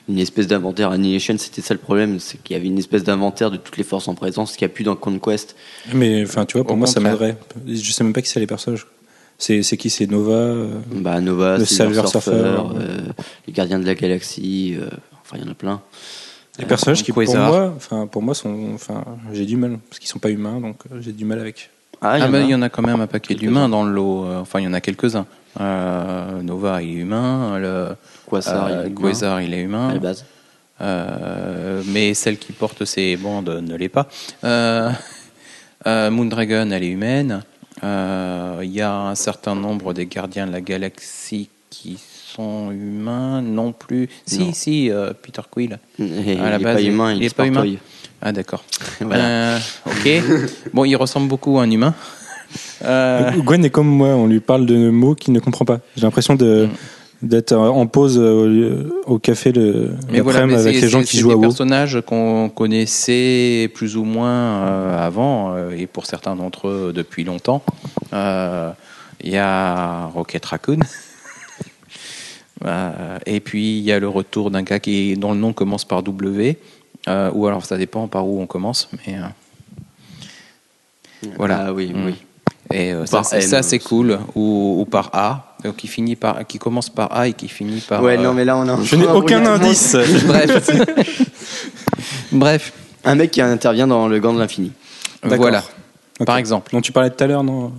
une espèce d'inventaire. Annihilation, c'était ça le problème, c'est qu'il y avait une espèce d'inventaire de toutes les forces en présence qu'il n'y a plus dans Conquest. Mais enfin, tu vois, pour Au moi, ça m'aiderait. Je sais même pas qui c'est les personnages. C'est qui? C'est Nova euh, Bah, Nova, Le Silver Surfer, les Gardiens de la Galaxie, enfin, il y en a plein. Les personnages qui, pour moi, pour moi, sont. Enfin, j'ai du mal parce qu'ils sont pas humains, donc j'ai du mal avec. Ah, Ah, bah, il y en a quand même un paquet d'humains dans le lot. Euh, Enfin, il y en a quelques-uns. Euh, Nova, il est humain. Le, Quasar, il est euh, humain, Quasar, il est à humain. la base. Euh, mais celle qui porte ses bandes ne l'est pas. Moondragon, elle est humaine. Il y a un certain nombre des gardiens de la galaxie qui sont humains, non plus. Si, Non. si, Peter Quill. Et À la il est base, pas humain, il il, est est pas humain. Ah, d'accord. Voilà. Euh, ok. bon, il ressemble beaucoup à un humain. Euh, Gwen est comme moi, on lui parle de mots qu'il ne comprend pas. J'ai l'impression de Mm. d'être en pause au, au café le Mais voilà, mais avec les gens qui jouent à des WoW. personnages qu'on connaissait plus ou moins euh, avant, euh, et pour certains d'entre eux depuis longtemps. Il y a Rocket Raccoon. Et puis il y a le retour d'un gars qui, dont le nom commence par W, euh, ou alors ça dépend par où on commence, mais euh, Voilà. Ah oui, Mm. oui. et euh, ça, c'est- ça cool, ou, ou par A, donc qui finit par, qui commence par A et qui finit par. Ouais, euh, non, mais là, on a. Je n'ai aucun indice. Bref, bref, Un mec qui intervient dans le gant de l'infini. D'accord. voilà. Par exemple, Dont tu parlais tout à l'heure, non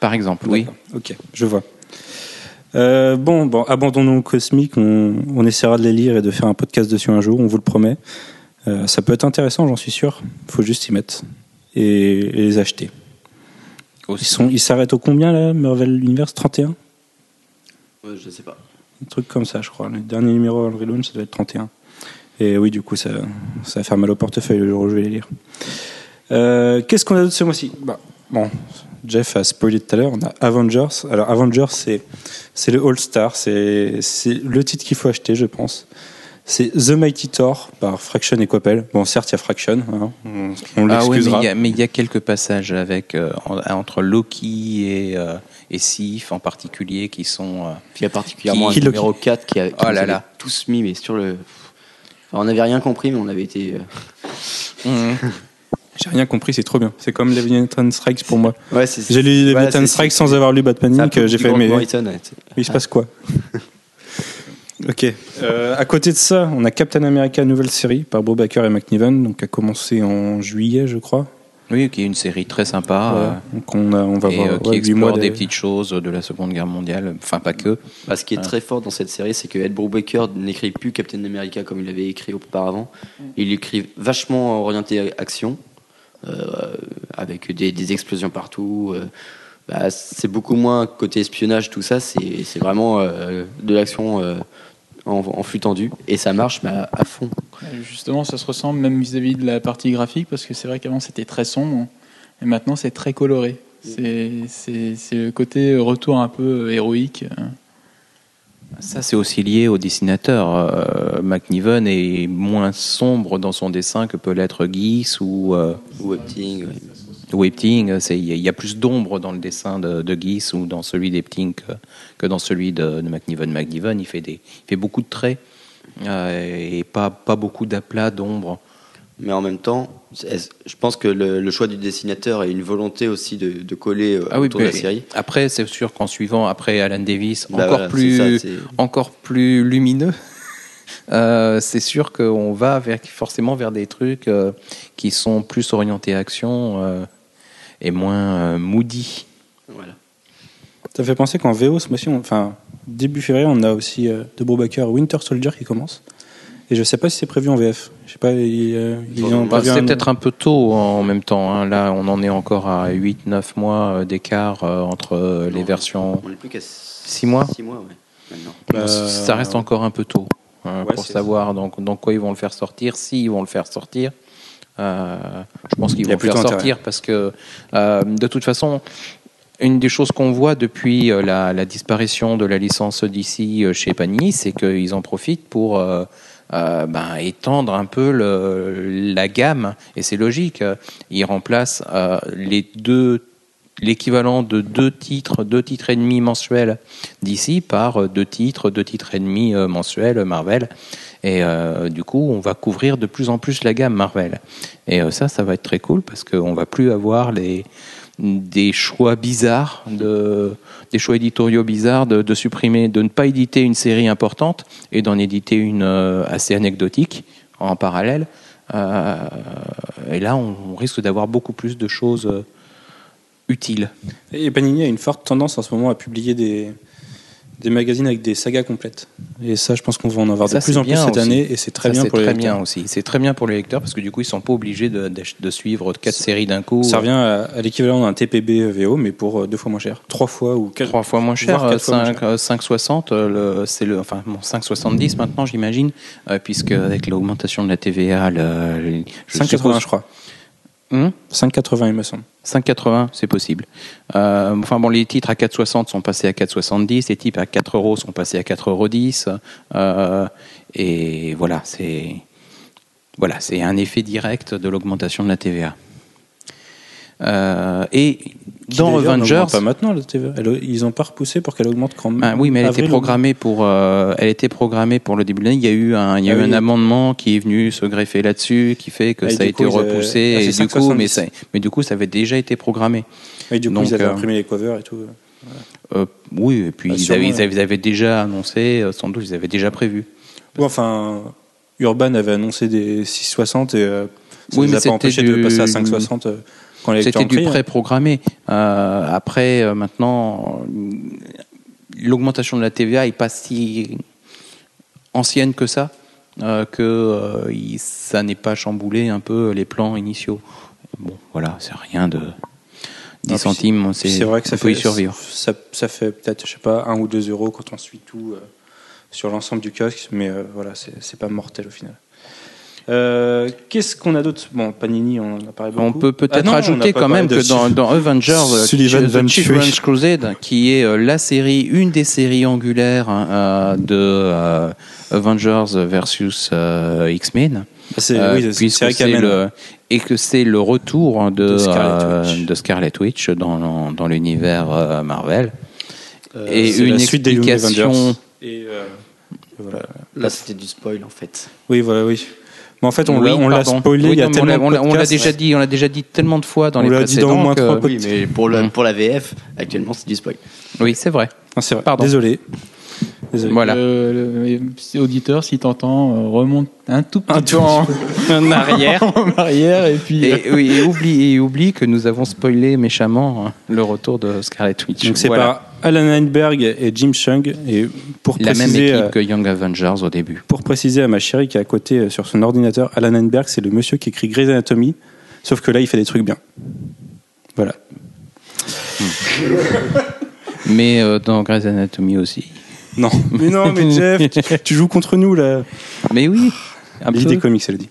par exemple, oui. Ok, je vois. Euh, bon, bon, abandonnons Cosmic. On, on essaiera de les lire et de faire un podcast dessus un jour, on vous le promet. Euh, ça peut être intéressant, j'en suis sûr. Il faut juste s'y mettre et, et les acheter. Ils sont, ils s'arrêtent au combien là, Marvel Universe? 31 Ouais, je sais pas. Un truc comme ça, je crois. Le dernier numéro en relaunch, ça doit être 31. Et oui, du coup, ça, ça va faire mal au portefeuille le jour où je vais les lire. Euh, Qu'est-ce qu'on a d'autre ce mois-ci? Bah, Bon, Jeff a spoilé tout à l'heure. On a Avengers. Alors, Avengers, c'est le All-Star. C'est c'est le titre qu'il faut acheter, je pense. C'est The Mighty Thor par Fraction et Coppel. Bon, certes, il y a Fraction. hein, on on Ah oui, mais l'excusera. il y a- mais il y, a quelques passages avec euh, en- entre Loki et, euh, et Sif en particulier qui sont. euh, il y a particulièrement Qui- un numéro 4 qui a qui Oh là avait là. tous mis, mais sur le. Enfin, on n'avait rien compris, mais on avait été. euh, J'ai rien compris, c'est trop bien. C'est comme Leviathan Strikes pour moi. Ouais, c'est. J'ai lu voilà, Leviathan c'est- Strikes sans avoir lu peu que j'ai fait, mais Morrison, ouais. il se passe quoi? Ok. Euh, à côté de ça, on a Captain America nouvelle série par Bob Baker et McNiven, donc a commencé en juillet, je crois. Oui, qui est une série très sympa. euh, Ouais. Donc on, a, on va et voir euh, qui ouais, explore mois des de- petites choses de la Seconde Guerre mondiale, enfin pas que. Bah, ce qui est très fort dans cette série, c'est que Ed Brubaker n'écrit plus Captain America comme il avait écrit auparavant. Il écrit vachement orienté action, euh, avec des, des explosions partout. euh, bah, c'est beaucoup moins côté espionnage, tout ça. C'est c'est vraiment euh, de l'action euh, en, en flux tendu. Et ça marche bah, à fond. Et Justement, ça se ressemble même vis-à-vis de la partie graphique, parce que c'est vrai qu'avant c'était très sombre, et maintenant c'est très coloré. C'est c'est- c'est le côté retour un peu héroïque. Ça, c'est aussi lié au dessinateur. Euh, McNiven est moins sombre dans son dessin que peut l'être Geese ou euh, Ou Epting, ouais. Ou Epting. C'est- Il y, a- il y a plus d'ombre dans le dessin de, de Geese ou dans celui d'Epting que, que dans celui de, de McNiven. McNiven, il fait, des, il fait beaucoup de traits euh, et pas, pas beaucoup d'aplats d'ombre. Mais en même temps, je pense que le, le choix du dessinateur et une volonté aussi de, de coller euh, autour de la série. Après, c'est sûr qu'en suivant, après Alan Davis, Bah encore, voilà, plus, ça, encore plus lumineux, euh, c'est sûr qu'on va vers, forcément vers des trucs euh, qui sont plus orientés action euh, et moins euh, moody. Voilà. Ça fait penser qu'en VO, ce mois-ci, enfin, début février, on a aussi euh, de Brubaker Winter Soldier qui commence. Et je sais pas si c'est prévu en VF. Je sais pas, ils, euh, ils ont Bah, prévu c'est un- peut-être un peu tôt en même temps. hein. Là, on en est encore à 8-9 mois euh, d'écart euh, entre euh, les Non, versions. On n'est plus qu'à Six mois 6 mois, ouais, maintenant. Bah, Ça reste encore un peu tôt Ouais, pour savoir dans, dans quoi ils vont le faire sortir, s'ils vont le faire sortir. Euh, je pense qu'ils vont faire sortir parce que euh, de toute façon, une des choses qu'on voit depuis euh, la, la disparition de la licence d'ici chez Panini, c'est qu'ils en profitent pour euh, euh, ben, étendre un peu le, la gamme. Et c'est logique. Ils remplacent euh, les deux l'équivalent de deux titres, deux titres et demi mensuels d'ici par euh, deux titres, deux titres et demi euh, mensuels Marvel. Et euh, du coup, on va couvrir de plus en plus la gamme Marvel. Et euh, ça, ça va être très cool parce qu'on va plus avoir les des choix bizarres, de, des choix éditoriaux bizarres de, supprimer, de ne pas éditer une série importante et d'en éditer une euh, assez anecdotique en parallèle. Euh, et là, on risque d'avoir beaucoup plus de choses euh, utiles. Et Panini a une forte tendance en ce moment à publier des, des magazines avec des sagas complètes. Et ça, je pense qu'on va en avoir Ça, de plus en plus cette aussi. année, et c'est très Ça, bien pour les très lecteurs. bien aussi. C'est très bien pour les lecteurs parce que du coup, ils sont pas obligés de, de, de suivre quatre séries d'un coup. Ça revient à, à l'équivalent d'un TPB VO, mais pour euh, deux fois moins cher. Trois fois ou quatre Trois fois moins cher, voire quatre fois moins 5, euh, 5,60, euh, c'est le, enfin bon, 5,70 maintenant j'imagine, euh, puisque avec l'augmentation de la TVA, le, le- je 5,80 suppose- je crois. Hum 5,80 il me semble. 5,80, c'est possible. Euh, enfin bon, les titres à 4,60 sont passés à 4,70, les titres à 4 euros sont passés à 4,10 euros. Euh, et voilà, c'est un effet direct de l'augmentation de la TVA. Euh, et dans Avengers, Pas maintenant, la TVA. Elle- ils n'ont pas repoussé pour qu'elle augmente quand même. Ah oui, mais elle Avril était programmée pour, euh, elle était programmée pour le début de l'année. Il y a eu un, il y a Ah eu oui. un amendement qui est venu se greffer là-dessus, qui fait que et ça a été coup, avaient- repoussé. ah, et du coup, mais, 5,70. ça, mais du coup, ça avait déjà été programmé. Et du coup, Donc, ils avaient euh, imprimé les covers et tout. Euh, oui, et puis Bah, ils, avaient, ils, ouais. avaient, ils avaient déjà annoncé, euh, sans doute, ils avaient déjà prévu. Ou enfin, Urban avait annoncé des 6,60 et euh, ça Oui, ne mais a pas empêché de passer à 5,60 C'était du pris, hein. pré-programmé. Euh, après, euh, maintenant, l'augmentation de la TVA est pas si ancienne que ça, euh, que euh, il- ça n'est pas chamboulé un peu les plans initiaux. Bon, voilà, c'est rien de 10 puis centimes, c'est C'est vrai que ça peut fait, y survivre. Ça, ça fait peut-être, je sais pas, 1 ou 2 euros quand on suit tout euh, sur l'ensemble du kiosque, mais euh, voilà, c'est c'est pas mortel au final. Euh, Qu'est-ce qu'on a d'autre? Bon, Panini, on en a parlé beaucoup. On peut peut-être Ah pas quand même que dans, dans Avengers, euh, Sullivan The. Children's Crusade, qui est euh, la série, une des séries angulaires hein, euh, de euh, Avengers versus euh, X-Men, c'est euh, oui, c'est- puisque c'est vrai c'est qu'Amen, le et que c'est le retour de, De Scarlet euh, Witch. de Scarlet Witch dans, dans l'univers euh, Marvel. euh, et c'est une la suite des explication- Avengers. Et euh, voilà. Là, c'était du spoil en fait. Oui, voilà, oui. Mais en fait, on Oui, l'a- on l'a spoilé Oui, il y a non, tellement on l'a- de on l'a- l'a déjà dit, on l'a déjà dit tellement de fois dans On les l'a dit dans au précédents. moins que- trois Oui, mais pour, le, Mm. pour la VF, actuellement, c'est du spoil. Oui, c'est vrai. Non, c'est vrai. Pardon. Désolé. Désolé. Voilà. Euh, le- auditeur, si t'entends, euh, remonte un tout petit Un peu en, En arrière. en arrière et puis. euh, Et, oui, et oublie, et oublie que nous avons spoilé méchamment hein, le retour de Scarlet Witch. Donc c'est Voilà. par Alan Heinberg et Jim Chung. Et pour la même préciser, équipe euh, que Young Avengers au début. pour préciser à ma chérie qui est à côté sur son ordinateur, Alan Heinberg, c'est le monsieur qui écrit Grey's Anatomy, sauf que là, il fait des trucs bien. Voilà. Mais euh, dans Grey's Anatomy aussi. Non, mais non, mais Jeff, tu, tu joues contre nous là. Mais oui, un peu. L'idée comics, elle dit.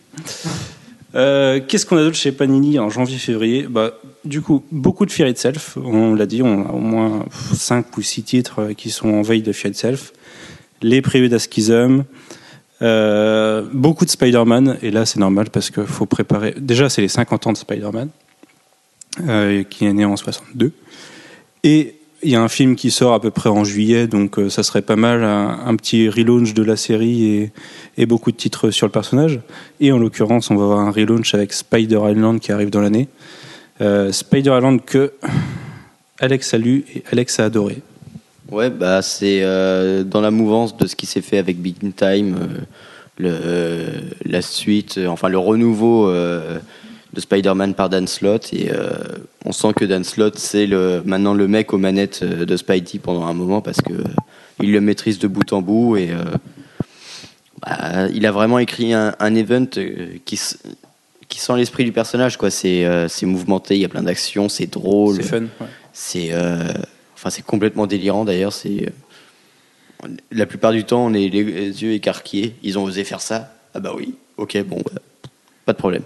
Euh, Qu'est-ce qu'on a d'autre chez Panini en janvier-février bah, Du coup, beaucoup de Fear Itself. On l'a dit, on a au moins 5 ou 6 titres euh, qui sont en veille de Fear Itself. Les préludes à Schism. Euh, beaucoup de Spider-Man. Et là, c'est normal parce qu'il faut préparer. Déjà, c'est les 50 ans de Spider-Man, euh, qui est né en 62. Et il y a un film qui sort à peu près en juillet, donc euh, ça serait pas mal un, petit relaunch de la série et, beaucoup de titres sur le personnage. Et en l'occurrence, on va avoir un relaunch avec Spider Island qui arrive dans l'année. Euh, Spider Island que Alex a lu et Alex a adoré. Ouais, bah c'est euh, dans la mouvance de ce qui s'est fait avec Big Time, la suite, enfin le renouveau de Spider-Man par Dan Slott. Et euh, on sent que Dan Slott, c'est le, maintenant le mec aux manettes euh, de Spidey pendant un moment parce que euh, il le maîtrise de bout en bout. Et euh, bah, il a vraiment écrit un, un event qui, qui sent l'esprit du personnage. quoi. C'est euh, c'est mouvementé, il y a plein d'actions, c'est drôle. C'est fun. ouais. C'est enfin c'est complètement délirant d'ailleurs. C'est la plupart du temps on est les, les yeux écarquillés. Ils ont osé faire ça. Ah bah oui. Ok bon bah, pas de problème.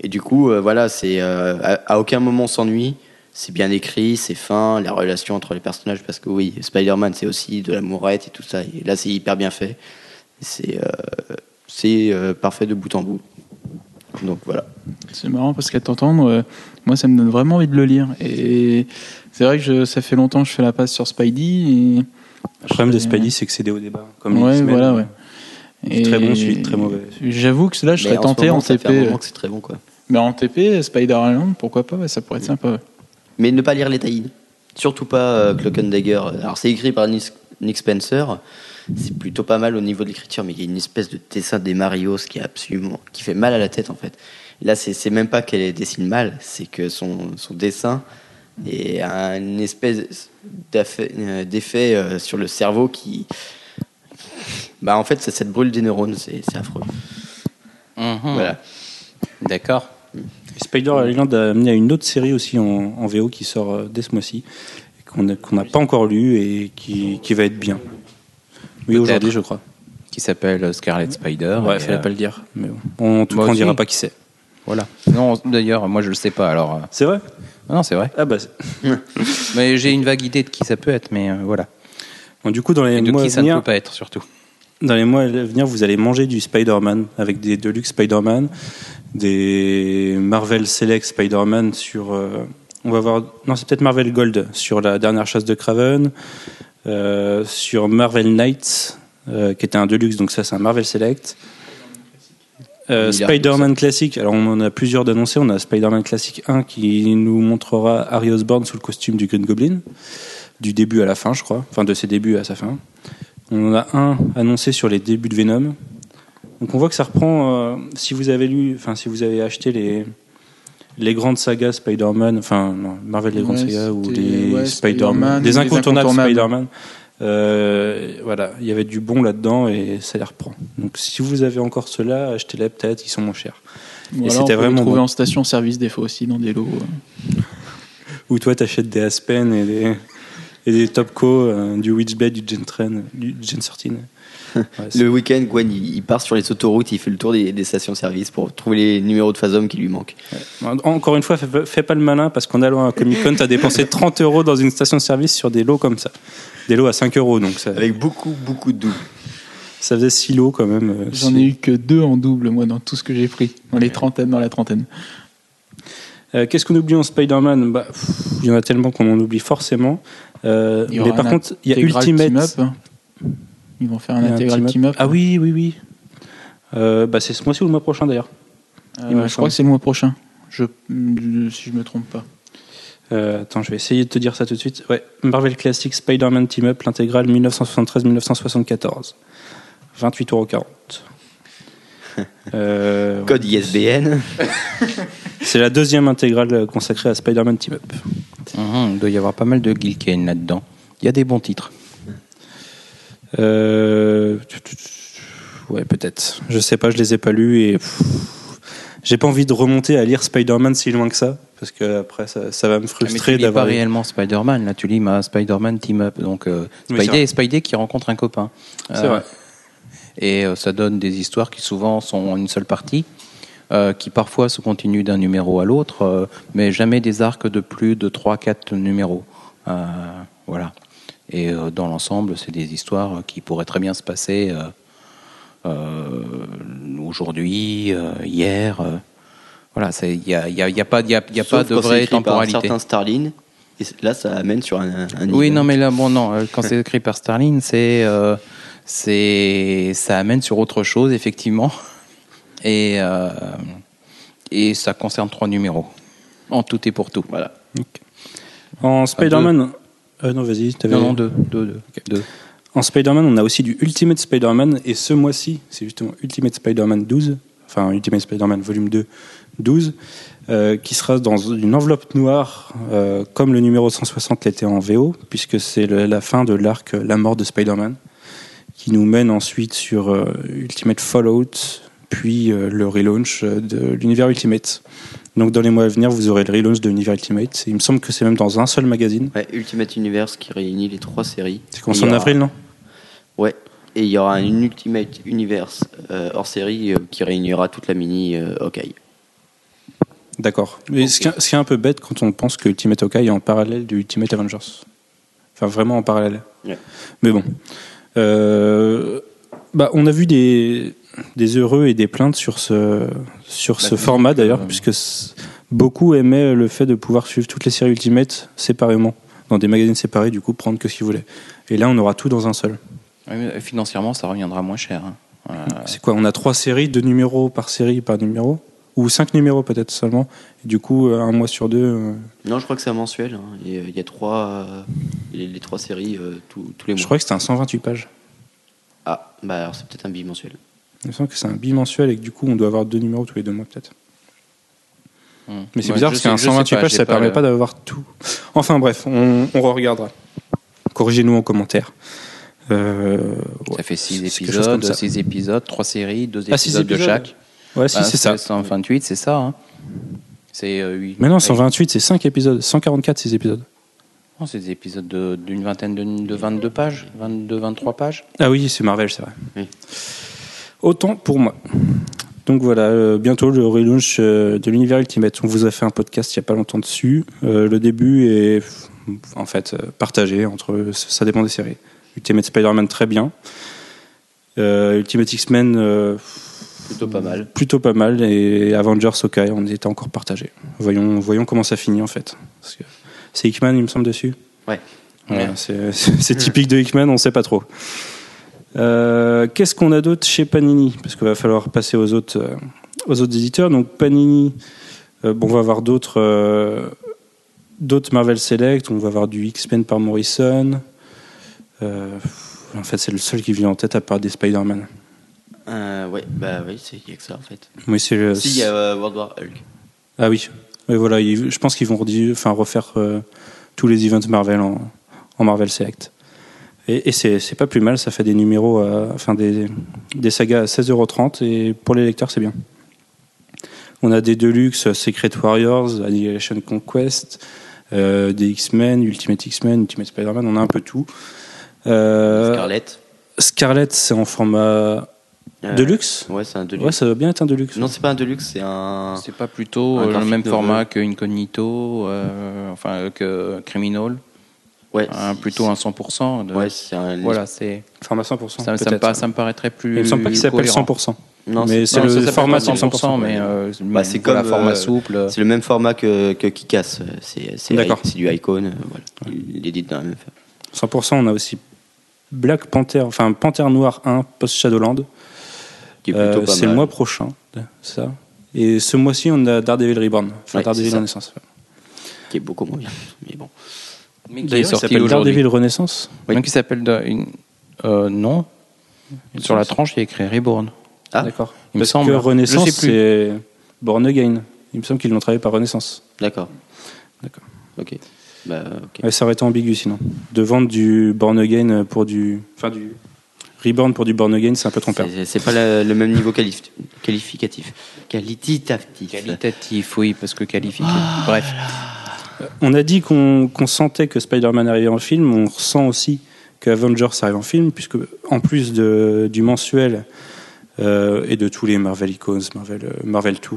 Et du coup euh, voilà c'est euh, à, à aucun moment on s'ennuie. C'est bien écrit, c'est fin, la relation entre les personnages parce que oui Spider-Man c'est aussi de l'amourette et tout ça. Et là c'est hyper bien fait. C'est euh, euh, parfait de bout en bout. Donc voilà. C'est marrant parce qu'à t'entendre, euh, moi ça me donne vraiment envie de le lire. Et c'est vrai que je- ça fait longtemps que je fais la passe sur Spidey. Et... Le problème de Spidey, c'est que c'est des hauts débats. Comme les Ouais, voilà, ouais. Très bon, suite très mauvais. J'avoue que là je serais en ce tenté moment, en TP. c'est très bon quoi. Mais en TP, Spider-Man, pourquoi pas Ça pourrait être sympa. ouais. Mais ne pas lire les tie Surtout pas euh, Cloak and Dagger. Alors c'est écrit par Nick Nick Spencer. C'est plutôt pas mal au niveau de l'écriture, mais il y a une espèce de dessin des Marios qui est absolument, qui fait mal à la tête en fait. Là, c'est même pas qu'elle dessine mal, c'est que son, son dessin est un une espèce euh, d'effet euh, sur le cerveau qui, bah en fait, ça, ça te brûle des neurones, c'est c'est affreux. Mhm. Voilà. D'accord. Spider Island a amené à une autre série aussi en, en VO qui sort euh, dès ce mois-ci, qu'on n'a pas encore lu et qui, qui va être bien. Oui, Peut-être. aujourd'hui, je crois. Qui s'appelle Scarlet Spider. Ouais, Et, fallait euh, pas le dire. Mais bon. En tout Moi cas, on aussi. dira pas qui c'est. Voilà. Non, d'ailleurs, moi je le sais pas. Alors, euh, C'est vrai? Non, c'est vrai. Ah bah. c'est- Mais j'ai une vague idée de qui ça peut être, mais euh, voilà. Bon, du coup, dans les Et de mois qui à ça ne venir, peut pas être surtout. dans les mois à venir, vous allez manger du Spider-Man avec des Deluxe Spider-Man, des Marvel Select Spider-Man sur. euh, on va voir. Non, c'est peut-être Marvel Gold sur la dernière chasse de Craven, euh, sur Marvel Knights, euh, qui était un Deluxe, donc ça, c'est un Marvel Select. Euh, Spider-Man classique, alors on en a plusieurs d'annoncés. On a Spider-Man classique 1 qui nous montrera Harry Osborn sous le costume du Green Goblin, du début à la fin, je crois, enfin de ses débuts à sa fin. On en a un annoncé sur les débuts de Venom. Donc on voit que ça reprend. euh, si vous avez lu, enfin si vous avez acheté les les grandes sagas Spider-Man, enfin non, Marvel les grandes sagas ou les ouais, Spider-Man, des les incontournables incontournables. Spider-Man. Euh, voilà, il y avait du bon là-dedans et ça les reprend. Donc si vous avez encore ceux-là, achetez-les peut-être, ils sont moins chers. Ou Et c'était on peut les vraiment trouver bon. en station-service des fois aussi dans des lots. euh. Ou toi, t'achètes des Aspen et des, et des Topco, euh, du Witchblade, du Gen 13, du Gen 13. Ouais, c'est- Le week-end, Gwen, il part sur les autoroutes, il fait le tour des, des stations-service pour trouver les numéros de phasome qui lui manquent. Encore une fois, fais, pas- fais pas le malin parce qu'en allant à Comic Con, t'as dépensé 30 euros dans une station-service sur des lots comme ça. Des lots à 5 euros, donc ça, Avec beaucoup, beaucoup de doubles. ça faisait 6 lots quand même. euh, J'en ai eu que deux en double, moi, dans tout ce que j'ai pris. Dans les trentaines, dans la trentaine. Euh, Qu'est-ce qu'on oublie en Spider-Man bah, Il y en a tellement qu'on en oublie forcément. Euh, mais par contre, il y a Ultimate. Team Up. hein. Ils vont faire un intégral team-up. team up. Ah oui, oui, oui. Euh, bah, c'est ce mois-ci ou le mois prochain d'ailleurs. Je crois que c'est le mois prochain. Je, je- si je me trompe pas. Euh, attends, je vais essayer de te dire ça tout de suite. Ouais, Marvel Classic Spider-Man Team Up, l'intégrale 1973-1974. 28,40€. Euh, Code ISBN. C'est la deuxième intégrale consacrée à Spider-Man Team Up. Mhm, il doit y avoir pas mal de Gilkane là-dedans. Il y a des bons titres. Euh, Ouais, peut-être. Je sais pas, je les ai pas lus et pff, j'ai pas envie de remonter à lire Spider-Man si loin que ça parce que après ça, ça va me Ah, mais frustrer tu lis pas d'avoir. réellement Spider-Man, là tu lis ma Spider-Man Team Up. Donc euh, Oui, Spidey. Spidey qui rencontre un copain. C'est Euh, vrai. Et euh, ça donne des histoires qui souvent sont en une seule partie, euh, qui parfois se continuent d'un numéro à l'autre, euh, mais jamais des arcs de plus de 3-4 numéros. Euh, voilà. Et dans l'ensemble, c'est des histoires qui pourraient très bien se passer aujourd'hui, hier. voilà, il n'y a, y a- y a pas, y a, y a pas de vraie écrit par temporalité. certains Starlin. Et là, ça amène sur un, un Oui, non, mais là, bon, non, quand c'est écrit par Starling, c'est, c'est, ça amène sur autre chose, effectivement. Et, euh, et ça concerne trois numéros. En tout et pour tout. Voilà. En Spider-Man. Euh, non, vas-y. t'avais- Non, non, deux. deux, deux, deux. En Spider-Man, on a aussi du Ultimate Spider-Man, et ce mois-ci, c'est justement Ultimate Spider-Man 12, enfin Ultimate Spider-Man volume 2, 12, euh, qui sera dans une enveloppe noire, euh, comme le numéro 160 l'était en VO, puisque c'est le- la fin de l'arc La mort de Spider-Man, qui nous mène ensuite sur euh, Ultimate Fallout, puis euh, le relaunch euh, de l'univers Ultimate. Donc dans les mois à venir, vous aurez le relaunch de l'univers Ultimate. Il me semble que c'est même dans un seul magazine. Ouais, Ultimate Universe qui réunit les trois séries. C'est commencé en aura- avril, non? Ouais. Et il y aura un Ultimate Universe euh, hors série qui réunira toute la mini Hawkeye. D'accord. Mais ce, qui est, ce qui est un peu bête quand on pense que Ultimate Hawkeye est en parallèle du Ultimate Avengers. Enfin, vraiment en parallèle. Ouais. Mais bon. Euh, bah, on a vu des, des heureux et des plaintes sur ce, sur ce Bah, format donc, d'ailleurs, euh, puisque beaucoup aimaient le fait de pouvoir suivre toutes les séries Ultimate séparément, dans des magazines séparés, du coup, prendre que ce qu'ils voulaient. Et là, on aura tout dans un seul. Oui, mais financièrement, ça reviendra moins cher. hein. Euh, C'est quoi On a trois séries, deux numéros par série par numéro? Ou cinq numéros peut-être seulement. Et du coup, euh, un mois sur deux. euh, Non, je crois que c'est un mensuel. hein. Il y a trois, euh, les, les trois séries euh, tous- tous les mois. Je crois que c'était un 128 pages. Ah, bah alors c'est peut-être un bimensuel. Il me semble que c'est un bimensuel et que du coup, on doit avoir deux numéros tous les deux mois, peut-être. hmm. Mais c'est bizarre parce qu'un je sais 128 pas, pages, ça permet le- pas d'avoir tout. Enfin bref, on, on regardera. Corrigez-nous en commentaire. Euh, ouais, Ça fait six c'est quelque chose comme épisodes, ça. six épisodes, trois séries, deux Ah, six épisodes de épisodes chaque. Ouais, si, Bah, c'est ça. 128, c'est ça. hein. C'est euh, huit- Mais non, ouais. 128, c'est 5 épisodes. 144, 6 épisodes. Non, c'est des épisodes de- d'une vingtaine de, de 22 pages, 22, 23 pages. Ah oui, c'est Marvel, c'est vrai. Oui. Autant pour moi. Donc voilà, euh, bientôt le relaunch euh, de l'univers Ultimate. On vous a fait un podcast il n'y a pas longtemps dessus. Euh, le début est en fait euh, partagé entre. Ça dépend des séries. Ultimate Spider-Man très bien. Euh, Ultimate X-Men euh, Plutôt pas mal. plutôt pas mal. Et Avengers Hawkeye, on était encore partagé. Voyons, voyons comment ça finit en fait. C'est Hickman, il me semble, dessus. Ouais. Voilà, Ouais. c'est- c'est typique de Hickman, on ne sait pas trop. Euh, Qu'est-ce qu'on a d'autre chez Panini Parce qu'il va falloir passer aux autres, euh, aux autres éditeurs. Donc Panini, euh, bon, on va avoir d'autres euh, d'autres Marvel Select, on va avoir du X-Men par Morrison. Euh, en fait, c'est le seul qui vient en tête à part des Spider-Man. Euh, ouais, bah oui, c'est il y a que ça en fait. Oui, c'est le- Si, il y a euh, World War Hulk. Ah oui, Oui, voilà, ils- je pense qu'ils vont enfin, refaire euh, tous les events Marvel en, en Marvel Select. Et, et c'est pas plus mal, ça fait des numéros, à- enfin des, des sagas à 16,30€ et pour les lecteurs c'est bien. On a des Deluxe, Secret Warriors, Annihilation Conquest, euh, des X-Men, Ultimate X-Men, Ultimate Spider-Man, on a un peu tout. Euh, Scarlett. Scarlet, c'est en format Euh, Deluxe Ouais, c'est un Deluxe. Ouais, ça doit bien être un Deluxe. Non, c'est pas un Deluxe, c'est un. C'est pas plutôt Un euh, le même format que Incognito, euh, enfin euh, que Criminal, Ouais, un- plutôt un 100%. De... Ouais, c'est un. Voilà, c'est Format 100%. ça, ça me ça me paraîtrait plus. Il me semble pas qu'il s'appelle cohérent. 100%. Non, mais c'est le format pas 100%, 100%, mais euh, Bah, c'est voilà, comme, format euh, souple. c'est le même format que, que Kikas. C'est c'est D'accord. c'est du Icon. euh, Voilà. Il édite dans la même. 100%, on a aussi Black Panther, enfin Panther Noir 1 post Shadowland. Qui est plutôt Euh, pas c'est le mois prochain, ça. Et ce mois-ci, on a Daredevil Reborn, enfin Ouais, Daredevil c'est ça. Renaissance. Qui est beaucoup moins bien. Mais bon. Mais qui est D'ailleurs, il sorti s'appelle aujourd'hui. Daredevil Renaissance. Oui. Donc il s'appelle de- une- euh, non. Sur la tranche, il y a écrit Reborn. Ah, D'accord. Il me Parce semble. que Renaissance, Je sais plus. c'est Born Again. Il me semble qu'ils l'ont travaillé par Renaissance. d'accord. D'accord. Ok. Bah, ok. Ouais, ça aurait été ambigu sinon. De vendre du Born Again pour du. Enfin, du. Reborn pour du Born Again, c'est un peu trompeur. C'est- C'est pas la- le même niveau qualif- qualificatif. Qualitatif. Qualitatif, oui, parce que qualificatif. Ah. Bref. On a dit qu'on qu'on sentait que Spider-Man arrivait en film, on ressent aussi que Avengers arrive en film, puisque en plus de, du mensuel euh, et de tous les Marvel Icons, Marvel, euh, Marvel 2 euh,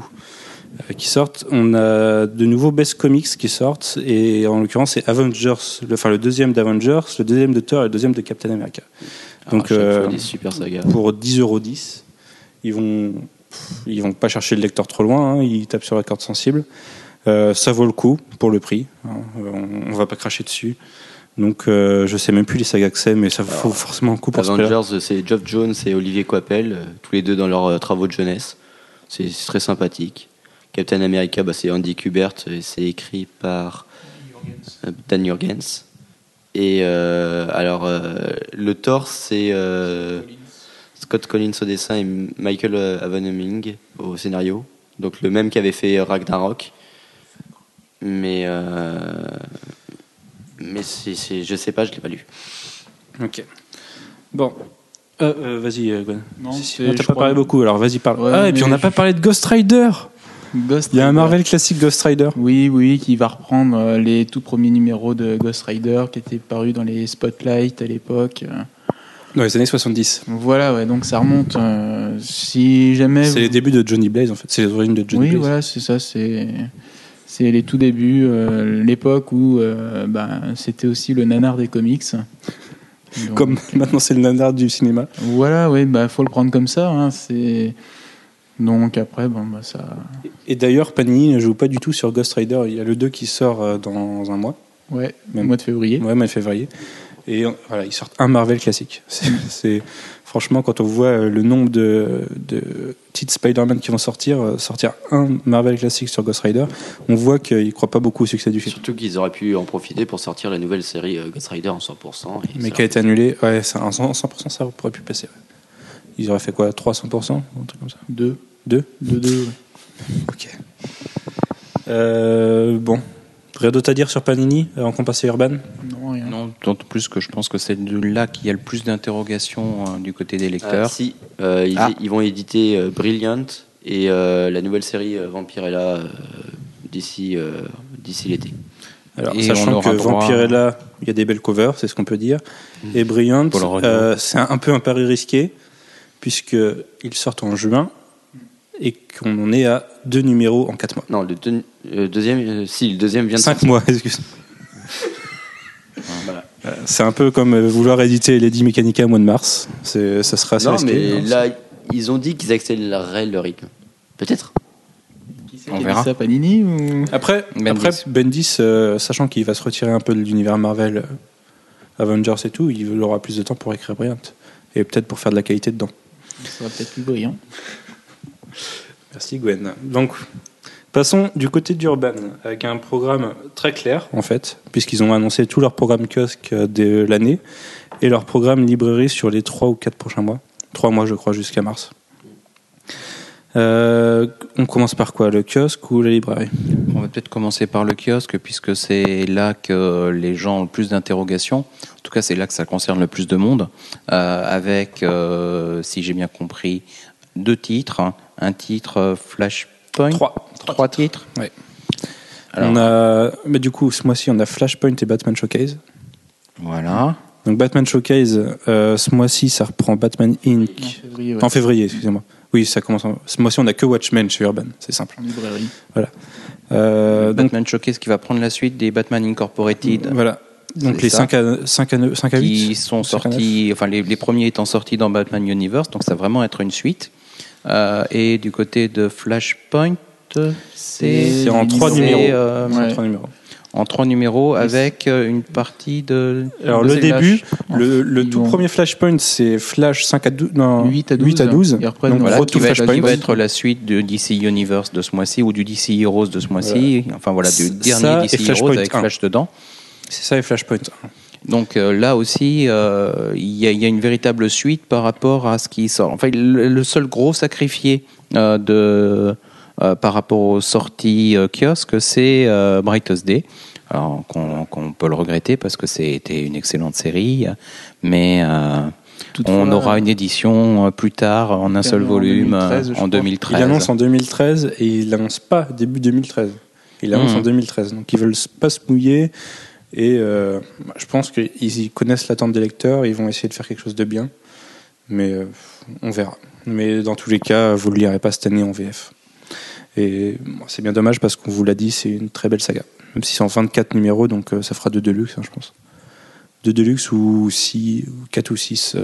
qui sortent, on a de nouveaux Best Comics qui sortent, et en l'occurrence c'est Avengers, le, enfin le deuxième d'Avengers, le deuxième de Thor et le deuxième de Captain America. Donc, Donc, euh, des super sagas. Pour 10,10€, ils vont, ils vont pas chercher le lecteur trop loin, hein, ils tapent sur la corde sensible. Euh, ça vaut le coup pour le prix. hein. On, on va pas cracher dessus. Donc, euh, je sais même plus les sagas que c'est, mais ça vaut forcément le coup pour ce. Avengers, c'est Geoff Jones et Olivier Coipel, euh, tous les deux dans leurs euh, travaux de jeunesse. C'est très sympathique. Captain America, bah, c'est Andy Kubert et c'est écrit par euh, Dan Jurgens. Et euh, alors, euh, le Thor, c'est euh, Scott Collins au dessin et Michael Aveneming au scénario. Donc le même qui avait fait Ragnarok. Mais, euh, mais c'est- je sais pas, je l'ai pas lu. Ok. Bon. Euh, euh, vas-y, Gwen. Non, Si, si. c'est- On t'a je pas parlé beaucoup, alors vas-y, parle. Ouais, ah, et puis on n'a pas parlé de Ghost Rider Ghost Il y a un Rider. Marvel classique Ghost Rider. Oui, oui, qui va reprendre euh, les tout premiers numéros de Ghost Rider qui étaient parus dans les Spotlight à l'époque. euh. Dans les années 70. Voilà, ouais, donc ça remonte. euh, si jamais. C'est vous- les débuts de Johnny Blaze, en fait. C'est les origines de Johnny oui, Blaze. voilà, c'est ça. C'est c'est les tout débuts, euh, l'époque où euh, bah, c'était aussi le nanar des comics. Donc, Comme maintenant c'est le nanar du cinéma. Voilà, oui, bah faut le prendre comme ça. hein, c'est donc après, bon, bah ça. Et d'ailleurs, Panini ne joue pas du tout sur Ghost Rider. Il y a le 2 qui sort euh, dans un mois, Ouais, Même- mois de février. ouais, mai février. Et euh, voilà, ils sortent un Marvel classique. C'est, franchement, quand on voit euh, le nombre de, de titres Spider-Man qui vont sortir, sortir un Marvel classique sur Ghost Rider, on voit qu'ils ne croient pas beaucoup au succès du film. Surtout qu'ils auraient pu en profiter pour sortir la nouvelle série Ghost Rider en 100%. et Mais qui a été annulé, ouais, en 100%, 100%, ça pourrait pu passer. ouais. Ils auraient fait quoi 300% Un truc comme ça? Deux, Deux deux, deux. ouais. Ok. Euh, bon. Rien d'autre à dire sur Panini avant qu'on passe à Urban Non, rien. Non, d'autant plus que je pense que c'est de là qu'il y a le plus d'interrogations euh, du côté des Ah, lecteurs. si, euh, ils, Ah. ils vont éditer euh, Brilliant et euh, la nouvelle série euh, Vampirella euh, d'ici euh, d'ici l'été. Alors, Et sachant que droit- Vampirella, il y a des belles covers, c'est ce qu'on peut dire. Et Brilliant, euh, c'est un, un peu un pari risqué, puisqu'ils sortent en juin et qu'on en est à deux numéros en quatre mois. Non, le deux- euh, deuxième, euh, si, le deuxième vient de Cinq sortir. mois, excuse. Voilà. Euh, C'est un peu comme vouloir éditer Lady Mechanica au mois de mars. C'est, ça sera assez Non, risqué. mais hein. là, ils ont dit qu'ils accéléreraient le rythme. Peut-être. On qui verra. ça, Panini ou Après, Bendis. après Bendis, euh, sachant qu'il va se retirer un peu de l'univers Marvel, euh, Avengers et tout, il aura plus de temps pour écrire Brilliant. Et peut-être pour faire de la qualité dedans. Ça sera peut-être plus brillant. Merci Gwen. Donc, passons du côté d'Urban, avec un programme très clair, en fait, puisqu'ils ont annoncé tout leur programme kiosque euh, de l'année et leur programme librairie sur les 3 ou 4 prochains mois. 3 mois, je crois, jusqu'à mars. Euh, on commence par quoi? Le kiosque ou la librairie? On va peut-être commencer par le kiosque, puisque c'est là que les gens ont le plus d'interrogations. En tout cas, c'est là que ça concerne le plus de monde, euh, avec, si j'ai bien compris, deux titres. hein. Un titre euh, Flashpoint. Trois. Trois titres. Ouais. Alors, On a, mais du coup, ce mois-ci, on a Flashpoint et Batman Showcase. Voilà. Donc Batman Showcase, euh, ce mois-ci, ça reprend Batman En Inc. février, ouais, En février, excusez-moi. Oui, ça commence. En... Ce mois-ci, on a que Watchmen chez Urban, c'est simple. en librairie. Euh, donc Batman Showcase qui va prendre la suite des Batman Incorporated. voilà. Donc les ça. 5 à, 5 à, 9, 5 à 8 qui sont sortis, enfin les, les premiers étant sortis dans Batman Universe, donc ça va vraiment être une suite. Euh, et du côté de Flashpoint, c'est en trois numéros. euh, Ouais. trois numéros. en trois numéros avec euh, une partie de. Alors de le début, le, tout vont- premier Flashpoint, c'est Flash 5 à 12, non, 8 à 12. 8 à 12. Ils reprennent, Donc voilà, qui, va être, Flashpoint. qui va être la suite de DC Universe de ce mois-ci ou du DC Heroes de ce mois-ci. Enfin voilà, du dernier DC Heroes Flashpoint avec 1. Flash dedans. C'est ça et Flashpoint. Donc euh, là aussi, euh, il y, a- il y a une véritable suite par rapport à ce qui sort. Enfin, le, le seul gros sacrifié euh, de, euh, par rapport aux sorties euh, kiosques, c'est euh, Brightest Day. Alors qu'on peut le regretter parce que c'était une excellente série, mais euh, on aura une édition plus tard en un seul en volume 2013, je en crois. 2013. Il annonce en 2013 et il annonce pas début 2013. Il annonce Mhm. en 2013. Donc ils veulent pas se mouiller et euh, je pense qu'ils connaissent l'attente des lecteurs. Ils vont essayer de faire quelque chose de bien, mais euh, on verra. Mais dans tous les cas, vous le lirez pas cette année en VF. Et c'est bien dommage parce qu'on vous l'a dit, c'est une très belle saga. Même si c'est en 24 numéros, donc euh, ça fera deux Deluxe, hein, je pense. Deux Deluxe ou 6, 4 ou 6,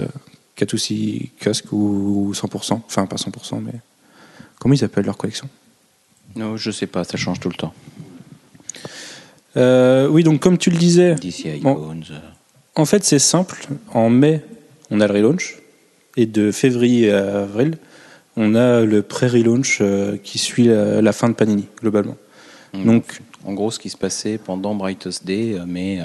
4 ou 6 kiosques ou 100%. Enfin, pas 100%, mais. Comment ils appellent leur collection? Non, je sais pas, ça change tout le temps. Euh, Oui, donc comme tu le disais, euh, en fait c'est simple. En mai, on a le relaunch. Et de février à avril, on a le pré-relaunch euh, qui suit la, la fin de Panini, globalement. Mm. Donc, En gros, ce qui se passait pendant Brightest Day, mais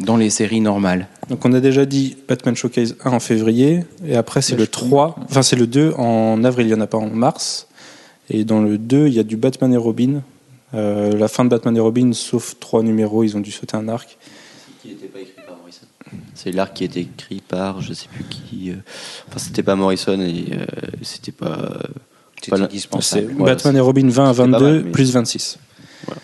dans les séries normales. donc on a déjà dit Batman Showcase 1 en février. Et après, c'est le Flashpoint. 3. Enfin, c'est le 2 en avril, il n'y en a pas en mars. Et dans le 2, il y a du Batman et Robin. Euh, la fin de Batman et Robin, sauf trois numéros, ils ont dû sauter un arc. Qui n'était pas écrit par Morrison. C'est l'arc qui était écrit par je sais plus qui. euh, Enfin, c'était pas Morrison et euh, c'était pas. euh, Voilà. C'est indispensable. Voilà, Batman et Robin 20 à c'était pas 22 mal, mais- plus 26. Voilà.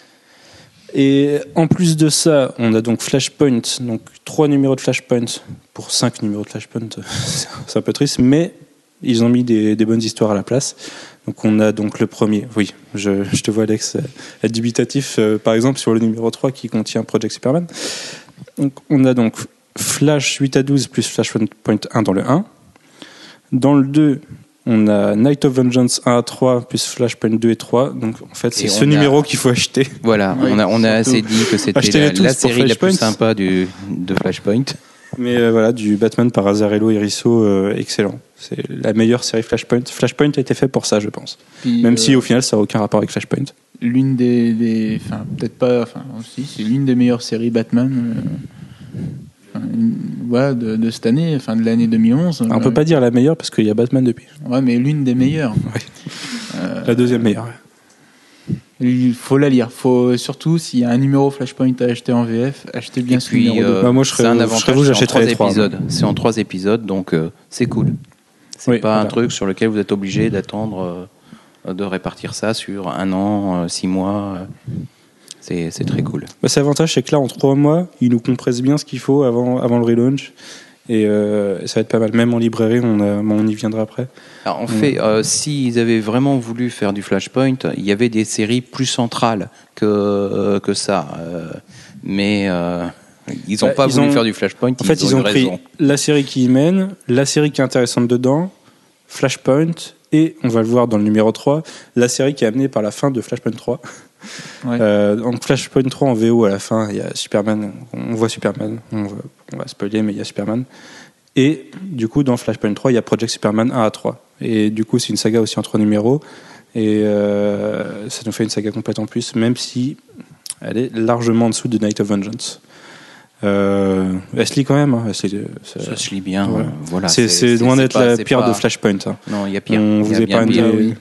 Et en plus de ça, on a donc Flashpoint, donc trois numéros de Flashpoint pour cinq numéros de Flashpoint. C'est un peu triste, mais ils ont mis des, des bonnes histoires à la place. Donc on a donc le premier. Oui, je, je te vois Alex euh, être dubitatif, euh, par exemple sur le numéro 3 qui contient Project Superman. Donc on a donc Flash 8 à 12 plus Flashpoint 1 dans le 1. Dans le 2, on a Night of Vengeance 1 à 3 plus Flashpoint 2 et 3. Donc en fait, c'est ce a- numéro qu'il faut acheter. Voilà, Oui, on a, on a surtout. assez dit que c'était la, la série la plus sympa du, de Flashpoint. Mais euh, voilà, du Batman par Azarello et Risso, euh, excellent. C'est la meilleure série Flashpoint. Flashpoint a été fait pour ça, je pense. Puis, Même euh, si au final, ça n'a aucun rapport avec Flashpoint. l'une des, des- enfin peut-être pas, enfin aussi c'est l'une des meilleures séries Batman. euh, une- de, de cette année, enfin de l'année 2011. On peut pas dire la meilleure parce qu'il y a Batman depuis. Ouais, mais l'une des meilleures. Ouais. Euh, La deuxième meilleure. Il faut la lire. Faut surtout s'il y a un numéro Flashpoint à acheter en VF, achetez bien ce puis, numéro. euh, Bah, moi, je serais- c'est un je avantage, vous, c'est en j'achèterais trois les trois, épisodes. C'est en trois épisodes, donc euh, c'est cool. C'est Oui, pas un truc sur lequel vous êtes obligé d'attendre, euh, de répartir ça sur un an, euh, six mois. C'est c'est très cool. Bah, c'est l'avantage, c'est que là, en trois mois, ils nous compressent bien ce qu'il faut avant, avant le relaunch. Et euh, ça va être pas mal. Même en librairie, on, a, bon, on y viendra après. Alors, en fait, euh, s'ils avaient vraiment voulu faire du Flashpoint, il y avait des séries plus centrales que, euh, que ça. mais ils n'ont Bah, pas ils voulu ont- faire du Flashpoint. En fait, ils ont, pris raison. la série qui y mène, la série qui est intéressante dedans, Flashpoint, et on va le voir dans le numéro 3, la série qui est amenée par la fin de Flashpoint 3. Ouais. Euh, donc Flashpoint 3 en VO à la fin, il y a Superman, on voit Superman, on va, on va spoiler, mais il y a Superman. Et du coup, dans Flashpoint 3, il y a Project Superman 1 à 3. Et du coup, c'est une saga aussi en trois numéros. Et euh, ça nous fait une saga complète en plus, même si elle est largement en dessous de Night of Vengeance. Euh, elle se lit quand même. hein. Elle se lit, ça- Ça se lit bien. Voilà. euh, Voilà, c'est c'est loin d'être la pire pas- de Flashpoint. hein. Non, il y a pire. On y vous a pire. oui.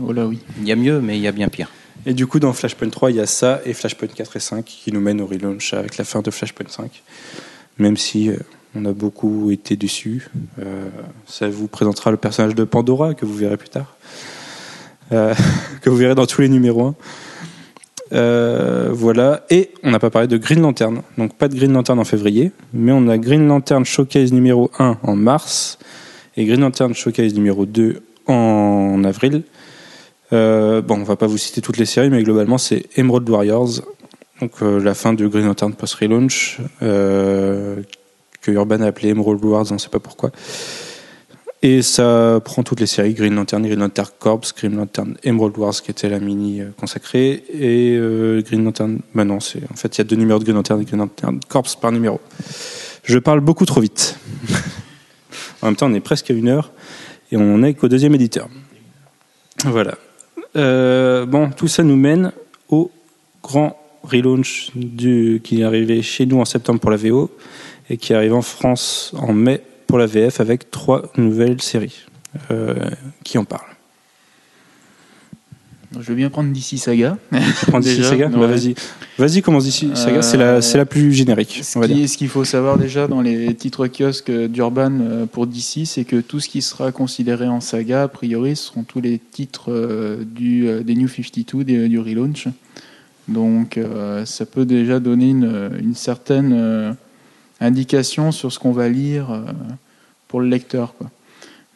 Oh là oui. Il y a mieux, mais il y a bien pire. Et du coup, dans Flashpoint 3, il y a ça et Flashpoint 4 et 5 qui nous mènent au relaunch avec la fin de Flashpoint 5. Même si euh, on a beaucoup été dessus. Euh, ça vous présentera le personnage de Pandora que vous verrez plus tard. Euh, que vous verrez dans tous les numéros 1. Euh, voilà. Et on n'a pas parlé de Green Lantern. Donc pas de Green Lantern en février, mais on a Green Lantern Showcase numéro 1 en mars et Green Lantern Showcase numéro 2 en avril. Euh, bon, on va pas vous citer toutes les séries, mais globalement, c'est Emerald Warriors, donc euh, la fin de Green Lantern post-relaunch, euh, que Urban a appelé Emerald Wars, on ne sait pas pourquoi. Et ça prend toutes les séries Green Lantern, Green Lantern Corps, Green Lantern Emerald Wars, qui était la mini consacrée, et Green Lantern. Bah non, c'est en fait il y a deux numéros de Green Lantern et Green Lantern Corps par numéro. Je parle beaucoup trop vite. en même temps, on est presque à une heure et on est qu'au deuxième éditeur. Voilà. Euh, bon, tout ça nous mène au grand relaunch du, qui est arrivé chez nous en septembre pour la VO et qui arrive en France en mai pour la VF avec trois nouvelles séries euh, qui en parlent. Je veux bien prendre DC Saga. Prends DC Déjà, Saga Bah. Vas-y, commence DC Saga. C'est la, Euh, c'est la plus générique. Ce qu'il faut savoir déjà dans les titres kiosques d'Urban euh, pour DC, c'est que tout ce qui sera considéré en saga, a priori, seront tous les titres euh, du, des New 52, des- du relaunch. Donc euh, ça peut déjà donner une, une certaine euh, indication sur ce qu'on va lire pour le lecteur. Quoi.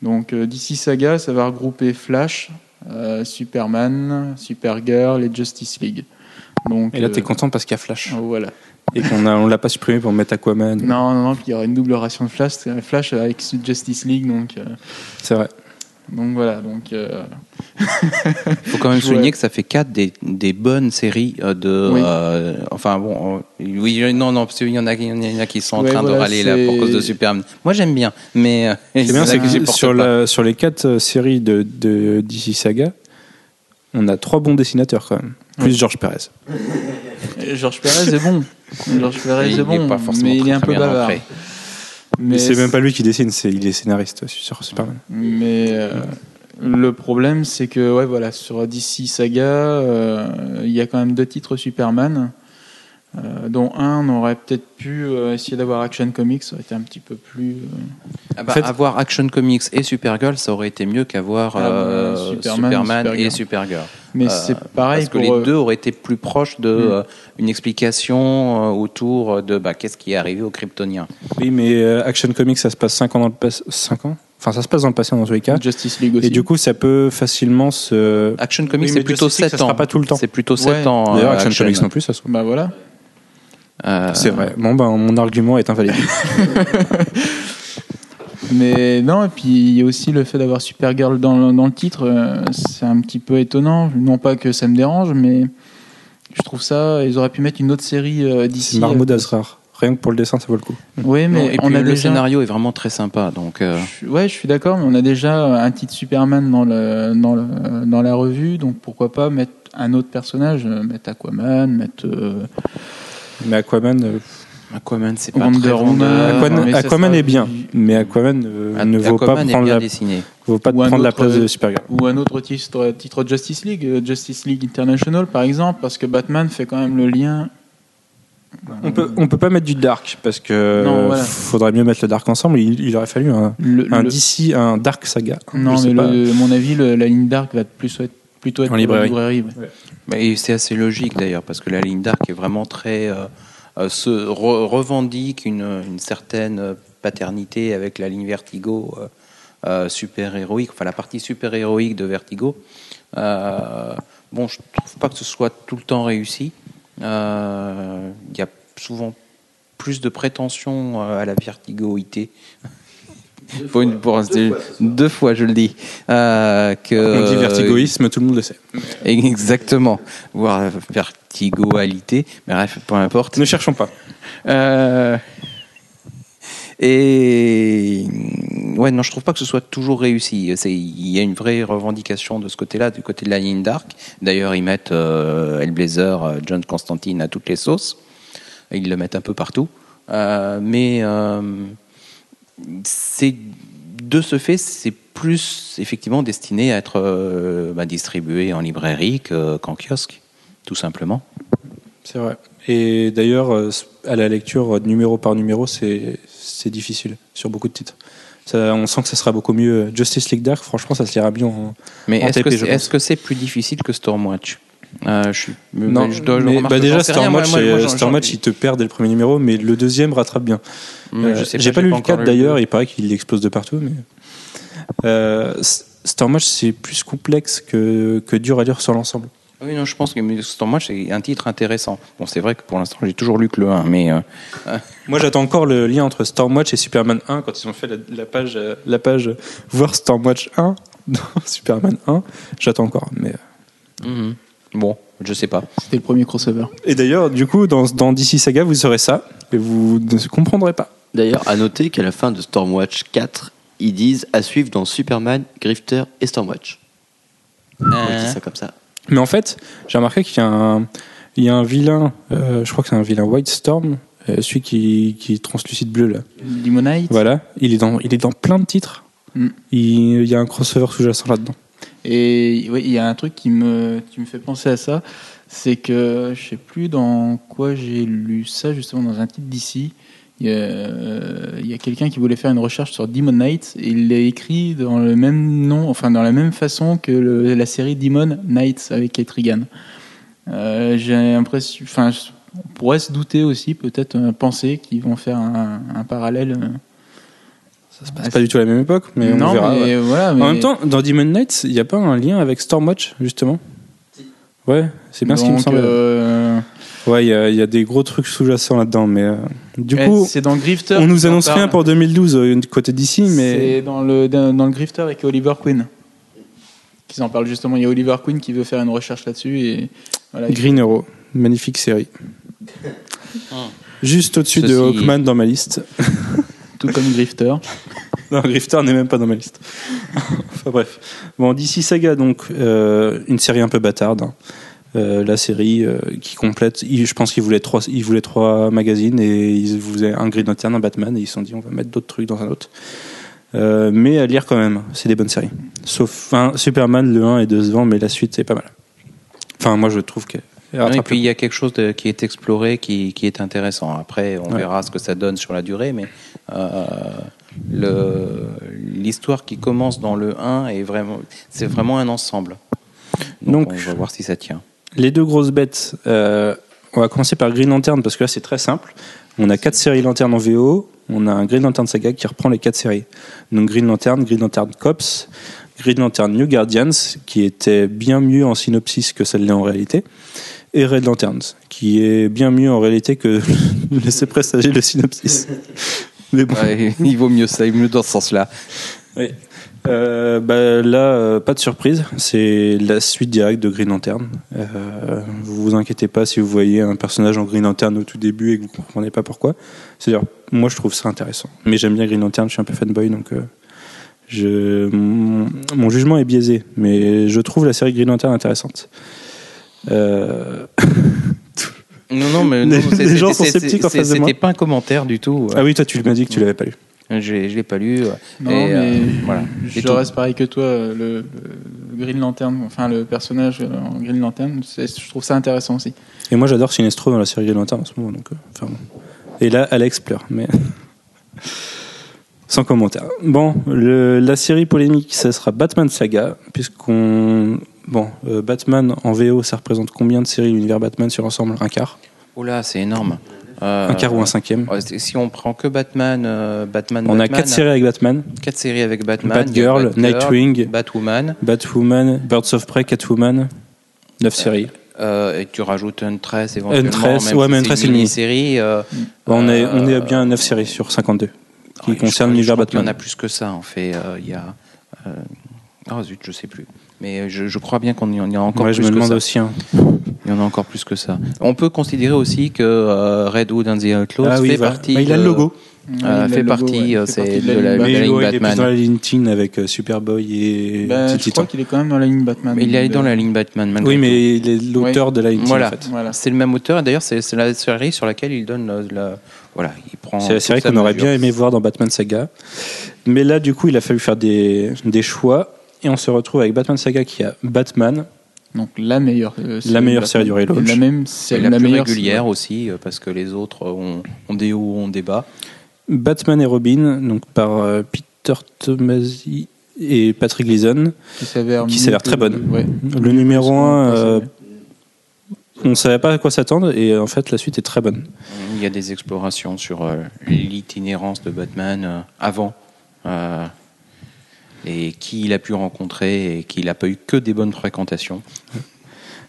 Donc DC Saga, ça va regrouper Flash, euh, Superman, Supergirl et Justice League. Donc, Et là, t'es euh, content parce qu'il y a Flash. Voilà. Et qu'on on l'a pas supprimé pour mettre Aquaman. Non, non, non, puis il y aura une double ration de Flash, c'est Flash avec Justice League, donc, euh, C'est vrai. Donc voilà. Donc, euh, faut quand même Ouais. souligner que ça fait quatre des, des bonnes séries euh, de. Oui. euh, enfin bon, euh, oui, non, non, parce qu'il y en a, il y en a qui sont en Ouais, train de râler là pour c'est- cause de Superman. Moi j'aime bien, mais euh, C'est bien, c'est que sur, pas. la, sur les quatre euh, séries de, de DC Saga, on a trois bons dessinateurs quand même. Plus Ouais. Georges Perez. Georges Perez est bon. Georges Perez est est bon, pas forcément mais il est un peu bavard. Mais c'est même pas lui qui dessine, c'est il est scénariste sur Superman. Mais euh, le problème, c'est que ouais, voilà, sur DC Saga, euh, il y a quand même deux titres Superman, euh, dont un, on aurait peut-être pu euh, essayer d'avoir Action Comics, ça aurait été un petit peu plus. euh, Ah bah, En fait- avoir Action Comics et Supergirl, ça aurait été mieux qu'avoir Ah bah, euh, Superman, et Supergirl. Mais Euh, c'est pareil Parce que pour les euh, deux auraient été plus proches de Mm. euh, une explication euh, autour de bah, qu'est-ce qui est arrivé aux Kryptoniens. Oui, mais euh, Action Comics, ça se passe 5 ans dans le passé. 5 ans? Enfin, ça se passe dans le passé dans tous les cas. Justice League aussi. Et du coup, ça peut facilement se. Action Comics, Oui, c'est plutôt Justice League, 7 ça ans. sera pas tout le temps. C'est plutôt 7 Ouais. ans. D'ailleurs, Action, Comics non plus, ça se. Bah voilà. Euh, C'est vrai. Bon, ben, mon argument est invalide. Mais non, et puis il y a aussi le fait d'avoir Supergirl dans, le- dans le titre, euh, c'est un petit peu étonnant. Non pas que ça me dérange, mais je trouve ça. Ils auraient pu mettre une autre série euh, C'est d'ici. Mahmoud Asrar. Rien que pour le dessin, ça vaut le coup. Oui, non, mais et on puis a le déjà. scénario est vraiment très sympa. Donc, euh, Je- Ouais, je suis d'accord, mais on a déjà un titre Superman dans, le, dans, le, dans la revue, donc pourquoi pas mettre un autre personnage, euh, mettre Aquaman, mettre euh, Mais Aquaman, euh, Aquaman, c'est pas Wonder très Woman. Aquaman, mais ça Aquaman sera est bien, mais Aquaman euh, ne vaut pas est prendre bien la, dessiné. vaut pas Ou un prendre la autre, place de euh, Supergirl. ou un autre titre, titre Justice League, euh, Justice League International par exemple, parce que Batman fait quand même le lien. On peut, on peut pas mettre du dark parce que Non, voilà. faudrait mieux mettre le dark ensemble. Il, il aurait fallu un, Le- un le- DC, un dark saga. Non, Je sais mais pas. le- à mon avis, le- la ligne dark va plus être, plutôt être En librairie. ouais. Et c'est assez logique d'ailleurs, parce que la ligne d'arc est vraiment très. euh, euh, se re- revendique une, une certaine paternité avec la ligne Vertigo euh, euh, super-héroïque, enfin la partie super-héroïque de Vertigo. Euh, bon, je trouve pas que ce soit tout le temps réussi. Euh, Il y a souvent plus de prétention à la vertigoïté. Pour une, pour, deux fois, je le dis. Euh, que, On dit vertigoïsme, tout le monde le sait. Exactement. Voire vertigoalité. Mais bref, peu importe. Ne cherchons pas. Euh, Et ouais, non, je trouve pas que ce soit toujours réussi. C'est- Il y a une vraie revendication de ce côté-là, du côté de la ligne dark. D'ailleurs, ils mettent euh, Hellblazer, euh, John Constantine à toutes les sauces. Ils le mettent un peu partout. Euh, mais euh, c'est de ce fait, c'est plus effectivement destiné à être euh, bah, distribué en librairie que- qu'en kiosque, tout simplement. C'est vrai. Et d'ailleurs, euh, à la lecture euh, numéro par numéro, c'est difficile sur beaucoup de titres. Ça, on sent que ça sera beaucoup mieux. Justice League Dark, franchement, ça se lira bien. en- Mais est-ce que c'est que c'est plus difficile que Stormwatch? Euh, je suis, Non, je dois- mais, bah déjà. Moi- moi- moi, Stormwatch, j'en- il te perd dès le premier numéro, mais le deuxième rattrape bien. Mais Euh, J'ai pas, lu le encore 4 le d'ailleurs, il paraît qu'il explose de partout. Mais... Euh, c'est plus complexe que, que dur à lire sur l'ensemble. Oui, non, je pense que Stormwatch c'est un titre intéressant. Bon, c'est vrai que pour l'instant, j'ai toujours lu que le 1, mais euh, Moi, j'attends encore le lien entre Stormwatch et Superman 1 quand ils ont fait la, la page, la page euh, voir Stormwatch 1 dans Superman 1. J'attends encore. Mais... euh. mhm. Bon, je sais pas. C'était le premier crossover. Et d'ailleurs, du coup, dans, dans DC Saga, vous saurez ça et vous ne comprendrez pas. D'ailleurs, à noter qu'à la fin de Stormwatch 4, ils disent à suivre dans Superman, Grifter et Stormwatch. Ils disent ça comme ça. Mais en fait, j'ai remarqué qu'il y a un, il y a un vilain, euh, je crois que c'est un vilain White Storm, euh, celui qui, qui est translucide bleu là. Limonite. Voilà, il est dans, il est dans plein de titres. Mm. Il, il y a un crossover sous-jacent là-dedans. Et oui, il y a un truc qui me, qui me fait penser à ça, c'est que je sais plus dans quoi j'ai lu ça, justement dans un titre d'ici. Il y a, euh, quelqu'un qui voulait faire une recherche sur Demon Knight et il l'a écrit dans le même nom, enfin dans la même façon que la série Demon Knights avec Kate Regan. Euh, j'ai l'impression, enfin, on pourrait se douter aussi, peut-être euh, penser qu'ils vont faire un parallèle. Euh, C'est pas du tout la même époque, mais non, on verra. mais ouais. voilà. mais- En même temps, dans Demon Knights, il n'y a pas un lien avec Stormwatch, justement? Ouais, c'est bien ce qui me donc, semble. euh, Ouais, il y, a- il y a des gros trucs sous-jacents là-dedans, mais euh, du coup, c'est dans Grifter. on nous annonce rien pour 2012 euh, du côté d'ici, mais C'est dans le, dans le Grifter avec Oliver Queen. Qu'ils en parlent justement. Il y a Oliver Queen qui veut faire une recherche là-dessus. Et voilà, il- Green Arrow, magnifique série. Juste au-dessus de Hawkman dans ma liste. tout comme Grifter. Non, Grifter n'est même pas dans ma liste. enfin bref. Bon, DC Saga, donc, euh, une série un peu bâtarde. hein. Euh, la série euh, qui complète. il- je pense qu'ils voulaient trois, ils voulaient trois magazines et ils voulaient un Green Lantern, un Batman et ils se sont dit on va mettre d'autres trucs dans un autre. Euh, mais à lire quand même, c'est des bonnes séries. Sauf enfin, Superman, le 1 est devant, mais la suite c'est pas mal. Enfin, moi je trouve que. et puis il y a quelque chose de- qui est exploré, qui, qui est intéressant. Après, on Ouais. verra ce que ça donne sur la durée, mais l'histoire qui commence dans le 1 est vraiment, c'est vraiment un ensemble. Donc, Donc- on va voir si ça tient. Les deux grosses bêtes, euh, on va commencer par Green Lantern parce que là c'est très simple. On a quatre séries Lantern en VO, on a un Green Lantern Saga qui reprend les quatre séries. Donc Green Lantern, Green Lantern Cops, Green Lantern New Guardians qui était bien mieux en synopsis que celle-là en réalité, et Red Lanterns qui est bien mieux en réalité que laisser présager le synopsis. Mais bon. Ouais, il vaut mieux ça, il vaut mieux dans ce sens-là. Oui. Euh, bah, là, euh, pas de surprise. C'est la suite directe de Green Lantern. Euh, vous vous inquiétez pas si vous voyez un personnage en Green Lantern au tout début et que vous comprenez pas pourquoi. C'est-à-dire, moi, je trouve ça intéressant. Mais j'aime bien Green Lantern. Je suis un peu fanboy, donc euh, je, mon, mon jugement est biaisé. Mais je trouve la série Green Lantern intéressante. Euh, Non, non, mais Les- non, les gens sont sceptiques en face de moi. C'était pas un commentaire du tout. ah oui, toi, tu m'as dit que tu l'avais pas lu. Je ne l'ai pas lu. euh, Non, et, mais euh, voilà. je Et tout. reste pareil que toi. Le, le- Green Lantern, enfin le personnage en Green Lantern, je trouve ça intéressant aussi. Et moi, j'adore Sinestro dans la série Green Lantern en ce moment. Donc, euh, enfin, bon. Et là, Alex pleure, mais sans commentaire. Bon, le- la série polémique, ça sera Batman Saga, puisqu'on bon, euh, Batman en VO, ça représente combien de séries l'univers Batman sur l'ensemble Un quart, Oh là, c'est énorme. Euh, un quart ou un cinquième? Si on prend que Batman, euh, Batman, On a Batman, quatre séries avec Batman quatre séries avec Batman. il Batgirl, Batgirl, Nightwing. Batwoman. Batwoman, Birds of Prey, Catwoman, 9 séries. euh, et tu rajoutes Huntress éventuellement. Huntress, même ouais, si mais une c'est une Bon, on, est, on est bien à 9 séries sur 52 qui concernent l'univers crois qu'il y en Batman. a plus que ça, en fait. Il y a. Ah zut, je sais plus. Mais je, je crois bien qu'on y en a encore Ouais, plus je me que demande ça. aussi. hein. Il y en a encore plus que ça. On peut considérer aussi que euh, Red Hood and the Outlaws Ah oui, fait partie. Bah, il a le logo. euh, il a fait le logo, partie, ouais, euh, fait c'est partie de la, ouais, ligne il est dans la ligne teen avec euh, Superboy et Bah, je Titan. crois qu'il est quand même dans la ligne Batman. Mais il est dans la ligne Batman. malgré Oui, mais il est l'auteur de la ligne teen, Voilà, en fait. Voilà. c'est le même auteur. D'ailleurs, c'est la série sur laquelle il donne la, la- voilà, il prend. C'est la série qu'on aurait bien aimé voir dans Batman Saga. Mais là, du coup, il a fallu faire des, des choix. Et on se retrouve avec Batman Saga qui a Batman, Donc la meilleure. euh, La meilleure Batman. série du relaunch. La même, c'est la, la, plus meilleure régulière aussi, euh, parce que les autres ont, ont des hauts, ont des bas. Batman et Robin, donc par euh, Peter Tomasi et Patrick Gleason. qui s'avère qui très bonne. Ouais. Le numéro Parce qu'on 1, pensait. on ne savait pas à quoi s'attendre et en fait, la suite est très bonne. Il y a des explorations sur euh, l'itinérance de Batman euh, avant. Et qui il a pu rencontrer et qu'il n'a pas eu que des bonnes fréquentations.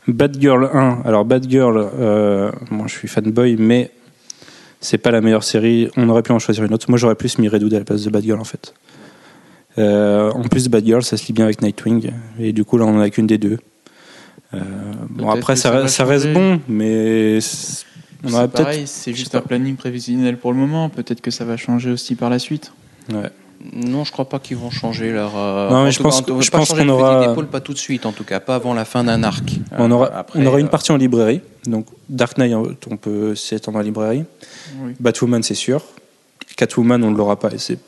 Batgirl 1. Alors, Batgirl, euh, moi je suis fanboy, mais c'est pas la meilleure série. On aurait pu en choisir une autre. Moi j'aurais plus mis Redwood à la place de Batgirl en fait. Euh, en plus de Batgirl, ça se lit bien avec Nightwing. Et du coup, là on en a qu'une des deux. Euh, bon, après, ça, reste- ça reste changer. bon, mais c'est- on aurait C'est peut-être. pareil, c'est je juste un planning prévisionnel pour le moment. Peut-être que ça va changer aussi par la suite. Ouais. Non, je crois pas qu'ils vont changer leur. euh, Non, mais je pense cas, je pas pense qu'on aura- d'épaule, pas tout de suite, en tout cas, pas avant la fin d'un arc. On Euh, aura, après, on aura une euh, partie en librairie. Donc, Dark Knight, on peut s'y attendre en librairie. Oui. Batwoman, c'est sûr. Catwoman, on ne l'aura pas. Et c'est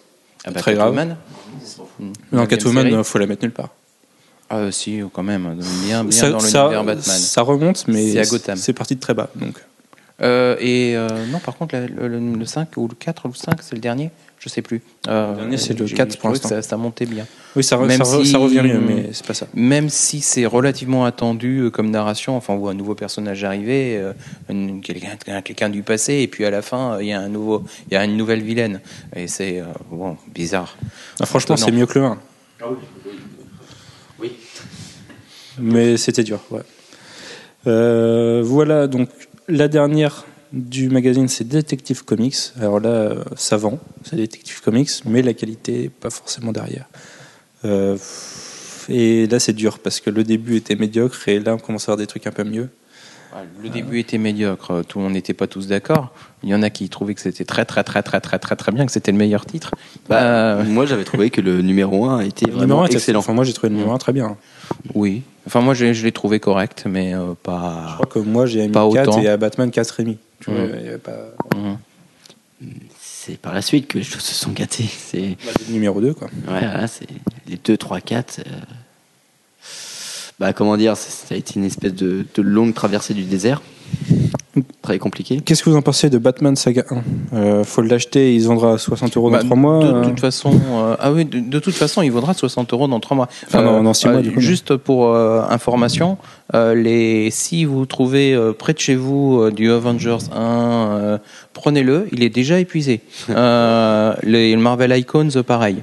ah bah, très grave. Catwoman. Hmm. Non, Catwoman, il faut la mettre nulle part. Ah, si, quand même. Bien, bien ça, dans ça- l'univers Batman. ça remonte, mais C'est à Gotham. c'est parti de très bas. Donc. Euh, et euh, non, par contre, le, le- le 5 ou le 4 ou le 5, c'est le dernier Je sais plus. Euh, Le dernier, c'est le j'ai 4 pour l'instant. que Ça, ça montait bien. Oui, ça, re- ça, re- si- ça revient mieux, mais c'est pas ça. Même si c'est relativement attendu comme narration, enfin, on voit un nouveau personnage arriver, euh, quelqu'un du passé, et puis à la fin, il y a un nouveau, il y a une nouvelle vilaine. Et c'est euh, bon, bizarre. Ah, franchement, c'est mieux que le 1. Oui. Mais c'était dur, ouais. Euh, voilà, donc la dernière du magazine, c'est Detective Comics. Alors là, euh, ça vend, c'est Detective Comics, mais la qualité, pas forcément derrière. Euh, et là, c'est dur parce que le début était médiocre et là, on commence à avoir des trucs un peu mieux. Le début était médiocre, tout, on n'était pas tous d'accord. Il y en a qui trouvaient que c'était très très très très très très très bien, que c'était le meilleur titre. Bah, Euh, Moi, j'avais trouvé que le numéro 1 était numéro vraiment était- excellent. Enfin, moi, j'ai trouvé le numéro 1 très bien. Oui. Enfin, moi, je, je l'ai trouvé correct, mais euh, Je pas. crois que moi, j'ai mis Pas 4 autant. et à Batman 4,5. Tu vois, il y avait pas... Mhm. C'est par la suite que les choses se sont gâtées. C'est le numéro 2, quoi. ouais, voilà, c'est les 2, 3, 4. euh, Bah, comment dire, ça ça a été une espèce de, de longue traversée du désert. Très compliqué. Qu'est-ce que vous en pensez de Batman Saga 1 euh, Faut l'acheter, il se vendra à 60 euros Bah, dans 3 mois. De, euh, toute façon, euh, ah oui, de, de toute façon, il vaudra 60 euros dans 3 mois. Enfin, dans- dans six mois, du coup, Juste pour euh, information, euh, les, si vous trouvez euh, près de chez vous euh, du Avengers 1, euh, prenez-le. Il est déjà épuisé. Euh, les Marvel Icons, pareil.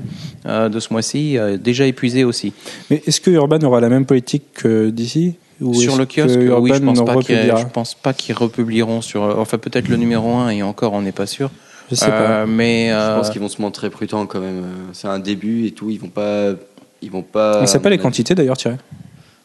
Euh, de ce mois-ci, euh, déjà épuisé aussi. Mais est-ce que Urban aura la même politique que d'ici sur le kiosque, oui, je pense, pas je pense pas qu'ils republieront sur. Enfin, peut-être le numéro 1 et encore, on n'est pas sûr. Je sais pas. Euh, mais Je euh, pense qu'ils vont se montrer prudents quand même. Euh, C'est un début et tout. Ils vont pas. Ils vont pas. On sait pas les quantités d'ailleurs tirées.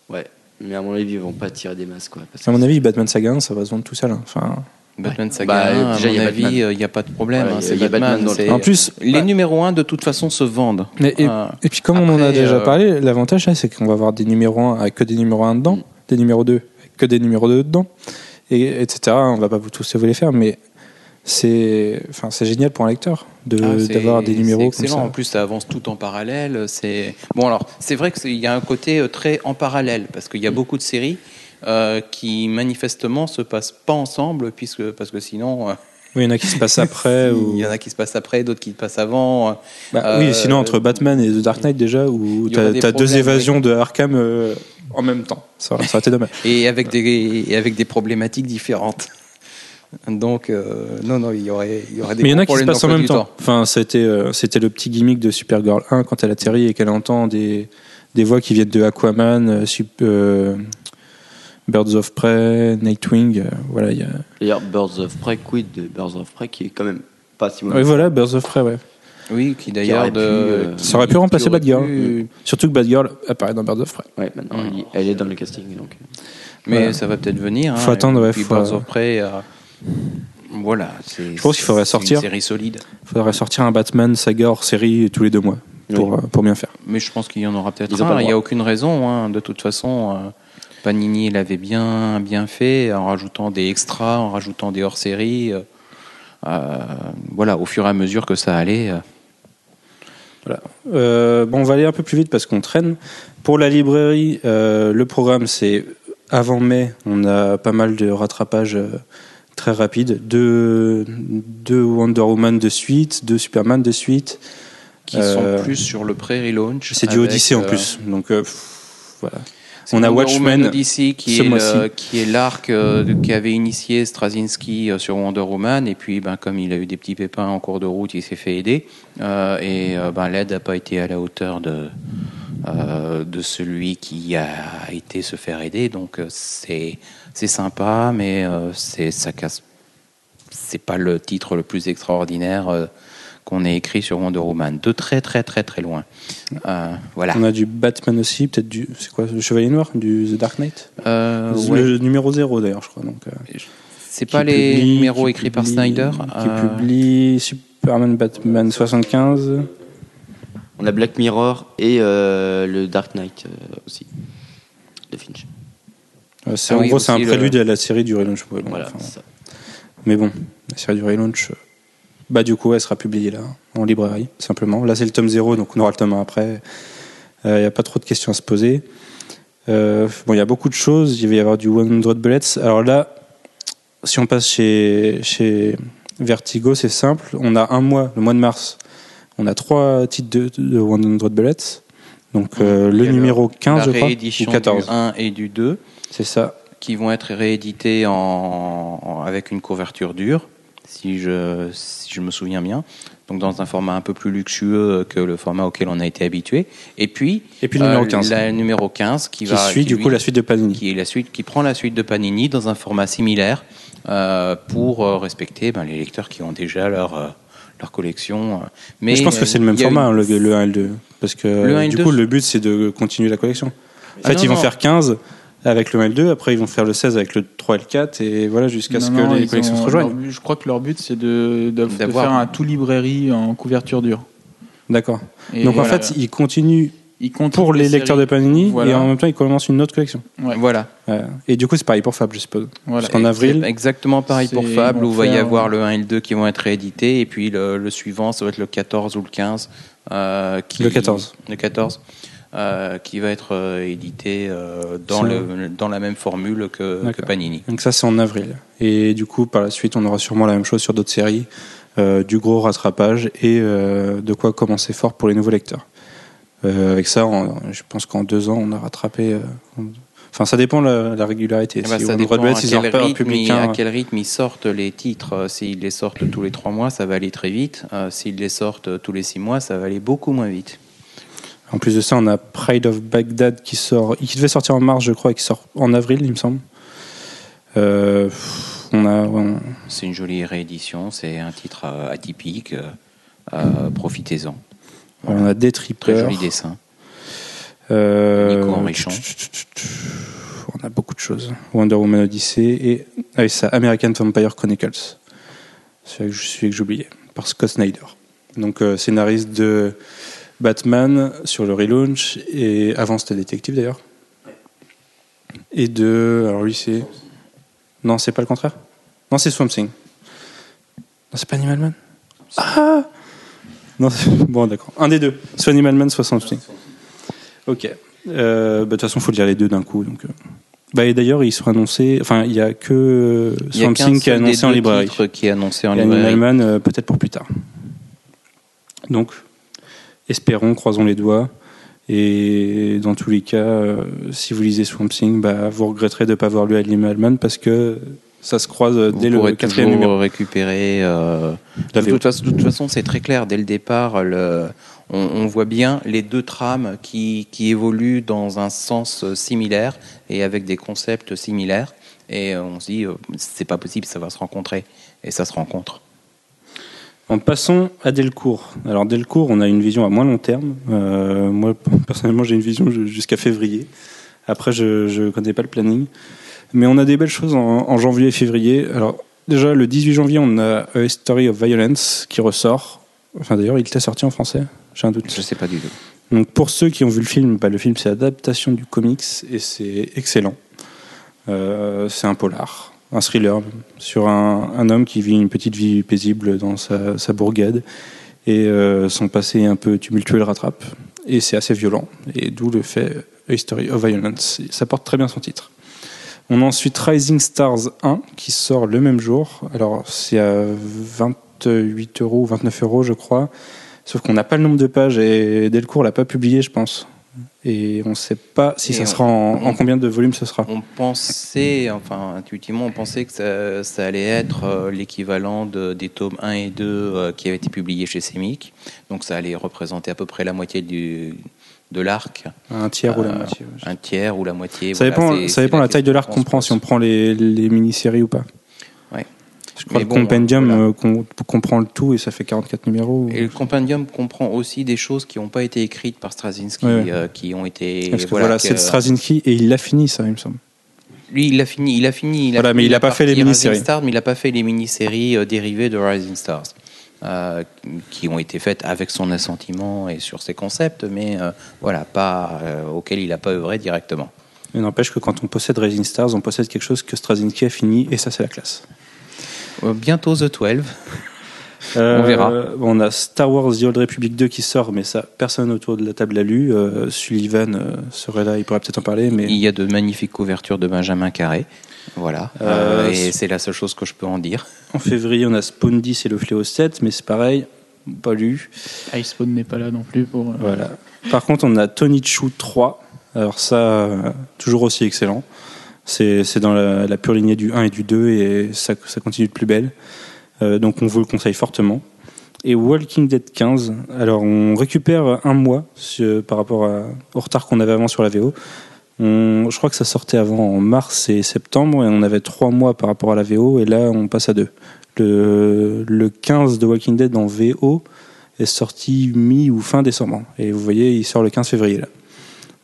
Ouais. Mais à mon avis, ils vont pas tirer des masses quoi. Parce À mon avis, Batman Saga 1, ça va se vendre tout seul. hein. Enfin, Batman Saga, Bah, 1, déjà, à il y mon a avis, il n'y a pas de problème. Voilà, hein, il y a- c'est Batman. En plus, les bah- numéros 1, de toute façon, se vendent. mais- et, Euh, et puis comme on en a déjà euh, parlé, l'avantage là, c'est qu'on va avoir des numéros 1 avec que des numéros 1 dedans, Mm. Des numéros 2 avec que des numéros 2 dedans, et, etc. On va pas vous tous vous les faire, mais c'est enfin, c'est génial pour un lecteur de- ah, d'avoir des numéros comme excellent. ça. En plus, ça avance tout en parallèle. C'est bon. Alors, c'est vrai qu'il y a un côté euh, très en parallèle parce qu'il y a beaucoup de séries euh, qui manifestement se passent pas ensemble, puisque parce que sinon, euh, Oui, il y en a qui se passent après. ou... il y en a qui se passent après, d'autres qui passent avant. euh, Bah, Euh, oui, sinon entre Batman et The Dark Knight déjà, où des as deux évasions de Arkham euh, en même temps. Ça, ça aurait été dommage. et avec des et avec des problématiques différentes. Donc, euh, non, non, il y aurait, il y aurait des Mais il y en a qui se passent en même temps. Enfin, c'était euh, c'était le petit gimmick de Supergirl 1 quand elle atterrit et qu'elle entend des, des voix qui viennent de Aquaman, euh, euh, Birds of Prey, Nightwing. euh, voilà, il y a... D'ailleurs, Birds of Prey, quid de Birds of Prey qui est quand même pas si mauvais. Oui, voilà, Birds of Prey, ouais. Oui, qui d'ailleurs de, euh, Ça aurait pu remplacer aurait Batgirl. pu- Surtout que Batgirl apparaît dans Birds of Prey. Ouais, maintenant, elle, est dans le casting. Donc. Mais Voilà. ça va peut-être venir. hein. Faut attendre, ouais, puis faut- Birds of Prey, euh, Voilà. Je pense qu'il faudrait c'est sortir. Une série solide. Il faudrait sortir un Batman saga hors série tous les deux mois pour, euh, pour bien faire. Mais je pense qu'il y en aura peut-être Il n'y a aucune raison. hein. De toute façon, euh, Panini l'avait bien, bien fait en rajoutant des extras, en rajoutant des hors-séries. euh, euh, voilà, au fur et à mesure que ça allait. euh, Euh, bon, on va aller un peu plus vite parce qu'on traîne. Pour la librairie, euh, le programme c'est avant mai. On a pas mal de rattrapages très rapides. Deux, deux Wonder Woman de suite, deux Superman de suite. qui sont plus sur le pré-relaunch. C'est du Odyssey en plus. Donc pff, voilà. On a Watchmen Odyssey qui ce est, le- qui est l'arc euh, qui avait initié Straczynski euh, sur Wonder Woman. Et puis ben, comme il a eu des petits pépins en cours de route, il s'est fait aider. Euh, et euh, ben, l'aide n'a pas été à la hauteur de euh, de celui qui a été se faire aider. Donc c'est c'est sympa mais c'est ça casse c'est pas le titre le plus extraordinaire qu'on ait écrit sur Wonder Woman de très très très très loin Euh, voilà On a du Batman aussi, peut-être du. C'est quoi Le Chevalier Noir Du The Dark Knight Euh, ouais. Le numéro 0 d'ailleurs, je crois. Donc, euh, C'est pas les publie- numéros écrits par Snyder Qui euh, publie Superman Batman 75. On a Black Mirror et euh, le Dark Knight euh, aussi de Finch. C'est- Ah en oui, gros, c'est un le- prélude à la série du relaunch. ouais, bon, Voilà, enfin, c'est ça. mais bon, la série du relaunch, euh, bah, du coup, elle sera publiée là, en librairie, simplement. Là, c'est le tome 0, donc on aura le tome 1 après. Il n'y a pas trop de questions à se poser. Euh, bon, il y a beaucoup de choses. Il va y avoir du 100 Bullets. Alors là, si on passe chez, chez Vertigo, c'est simple. On a un mois, le mois de mars, on a trois titres de, de 100 Bullets. Donc euh, le numéro 15, la je crois, ou réédition 14. du 1 et du 2 C'est ça. qui vont être réédités en, en- avec une couverture dure, si je, si je me souviens bien. Donc dans un format un peu plus luxueux que le format auquel on a été habitué. Et puis, Et puis le numéro 15. la numéro 15 qui, qui va suit qui, du coup la suite de Panini. qui est la suite, qui prend la suite de Panini dans un format similaire euh, pour euh, respecter ben, les lecteurs qui ont déjà leur euh, leur collection. euh. Mais je pense que c'est le même format, eu- hein, le, le 1 et le 2. Parce que Le 1 et le du 2, coup, le but, c'est de continuer la collection. En Ah fait, non, ils vont non. faire 15 avec le 1 et le 2, après ils vont faire le 16 avec le 3 et le 4, et voilà, jusqu'à ce Non, que non, les collections ont- se rejoignent. but- je crois que leur but, c'est de, de- de D'avoir- faire un tout librairie en couverture dure. D'accord. Donc en fait, ils continuent pour les lecteurs de. Panini, Voilà. et en même temps, ils commencent une autre collection. Ouais. Voilà. Ouais. Et du coup, c'est pareil pour Fab, je suppose. Voilà. Parce qu'en Et avril, c'est Exactement pareil pour Fable, où il va y avoir le 1 et le 2 qui vont être réédités, et puis le, le suivant, ça va être le 14 ou le 15. euh, qui, Le 14. Le 14, euh, qui va être euh, édité euh, dans, le, dans la même formule que. Panini. donc ça, c'est en avril. Et du coup, par la suite, on aura sûrement la même chose sur d'autres séries, euh, du gros rattrapage et de quoi commencer fort pour les nouveaux lecteurs. Avec ça, on- je pense qu'en deux ans, on a rattrapé. on- Enfin, ça dépend de la, la régularité. Ben, Si ça dépend à quel, rythme, public à quel rythme ils sortent les titres. S'ils les sortent tous les trois mois, ça va aller très vite. S'ils les sortent tous les six mois, ça va aller beaucoup moins vite. En plus de ça, on a Pride of Baghdad qui sort, qui devait sortir en mars, je crois, et qui sort en avril, il me semble. Euh, on a, ouais, on- C'est une jolie réédition, c'est un titre euh, atypique. euh, Profitez-en. on a des Très trippers. joli dessin. Euh, Nico. On a beaucoup de choses. Wonder Woman Odyssey et ah oui, ça, American Vampire Chronicles. Celui que je- celui que j'oubliais, par Scott Snyder. Donc euh, scénariste de Batman sur le relaunch et avant c'était détective d'ailleurs. Et de alors lui c'est non c'est pas le contraire. Non c'est Swamp Thing. Non c'est pas Animal Man? Ah non c'est- bon d'accord un des deux. Soit Animal Man soit Swamp Thing. Ok. Euh, bah, De toute façon, il faut lire les deux d'un coup. Donc, euh. bah, et d'ailleurs, ils sont annoncés. Enfin, il n'y a que euh, Swamp Thing qui est annoncé en librairie. qui est annoncé en Et librairie. Animal Man, euh, peut-être pour plus tard. Donc, espérons, croisons les doigts. Et dans tous les cas, euh, si vous lisez Swamp Thing, bah, vous regretterez de ne pas avoir lu Animal Man parce que ça se croise euh, Vous dès le quatrième numéro. récupérer. euh, de, toute façon, de toute façon, c'est très clair. Dès le départ, le- on, on voit bien les deux trames qui, qui évoluent dans un sens similaire et avec des concepts similaires. Et on se dit, c'est pas possible, ça va se rencontrer. Et ça se rencontre. En passant à Delcourt. Alors Delcourt, on a une vision à moins long terme. Euh, moi, personnellement, j'ai une vision ju- jusqu'à février. Après, je ne connais pas le planning. Mais on a des belles choses en, en janvier et février. Alors, déjà, le 18 janvier, on a A Story of Violence qui ressort. Enfin, d'ailleurs, il était sorti en français. J'ai un doute. Je sais pas du tout. Donc, pour ceux qui ont vu le film, bah, le film, c'est adaptation du comics et c'est excellent. Euh, c'est un polar, un thriller sur un, homme qui vit une petite vie paisible dans sa, sa bourgade et euh, son passé un peu tumultueux le rattrape. Et c'est assez violent, et d'où le fait A History of Violence. Ça porte très bien son titre. On a ensuite Rising Stars 1 qui sort le même jour. Alors c'est à 28 euros ou 29 euros, je crois. Sauf qu'on n'a pas le nombre de pages et Delcourt l'a pas publié, je pense. Et on ne sait pas si Et ça on- sera en, combien de volumes ce sera. On pensait, enfin intuitivement, on pensait que ça, ça allait être euh, l'équivalent de- des tomes 1 et 2 euh, qui avaient été publiés chez Semic. Donc ça allait représenter à peu près la moitié du, de l'arc, Un tiers ou la Euh, moitié. ouais. un tiers ou la moitié. Ça voilà, dépend, ça dépend la taille de l'arc qu'on prend, si on prend les, les mini-séries ou pas. Je crois que bon, Compendium euh, comprend le tout et ça fait 44 numéros. Et le compendium comprend aussi des choses qui n'ont pas été écrites par Straczynski, Ouais, euh, qui ont été. Parce que voilà, c'est de Straczynski et il l'a fini, ça, il me semble. Lui, il a fini, il a fini. Il a Voilà, fini mais il la a pas fait les mini-séries. Rising Stars, mais il n'a pas fait les mini-séries dérivées de Rising Stars, euh, qui ont été faites avec son assentiment et sur ses concepts, mais euh, voilà, pas euh, auxquels il n'a pas œuvré directement. Mais n'empêche que quand on possède Rising Stars, on possède quelque chose que Straczynski a fini et ça, c'est la classe. Euh, bientôt The 12. Euh, verra. On a Star Wars The Old Republic 2 qui sort, mais ça, personne autour de la table l'a lu. Euh, Sullivan euh, serait là, il pourrait peut-être en parler, mais Il y a de magnifiques couvertures de Benjamin Carré. Voilà, Euh, Euh, et c'est la seule chose que je peux en dire. en février, on a Spawn 10 et le Fléau 7, mais c'est pareil, pas lu. Icepawn n'est pas là non plus pour. Voilà. Par contre, on a Tony Chu 3. Alors ça, toujours aussi excellent. C'est dans la, la pure lignée du 1 et du 2 et ça, continue de plus belle. Euh, donc on vous le conseille fortement. Et Walking Dead 15. Alors on récupère un mois par rapport au retard qu'on avait avant sur la VO. Je crois que ça sortait avant en mars et septembre et on avait trois mois par rapport à la VO et là on passe à deux. Le, le 15 de Walking Dead en VO est sorti mi ou fin décembre. Et vous voyez, il sort le 15 février là.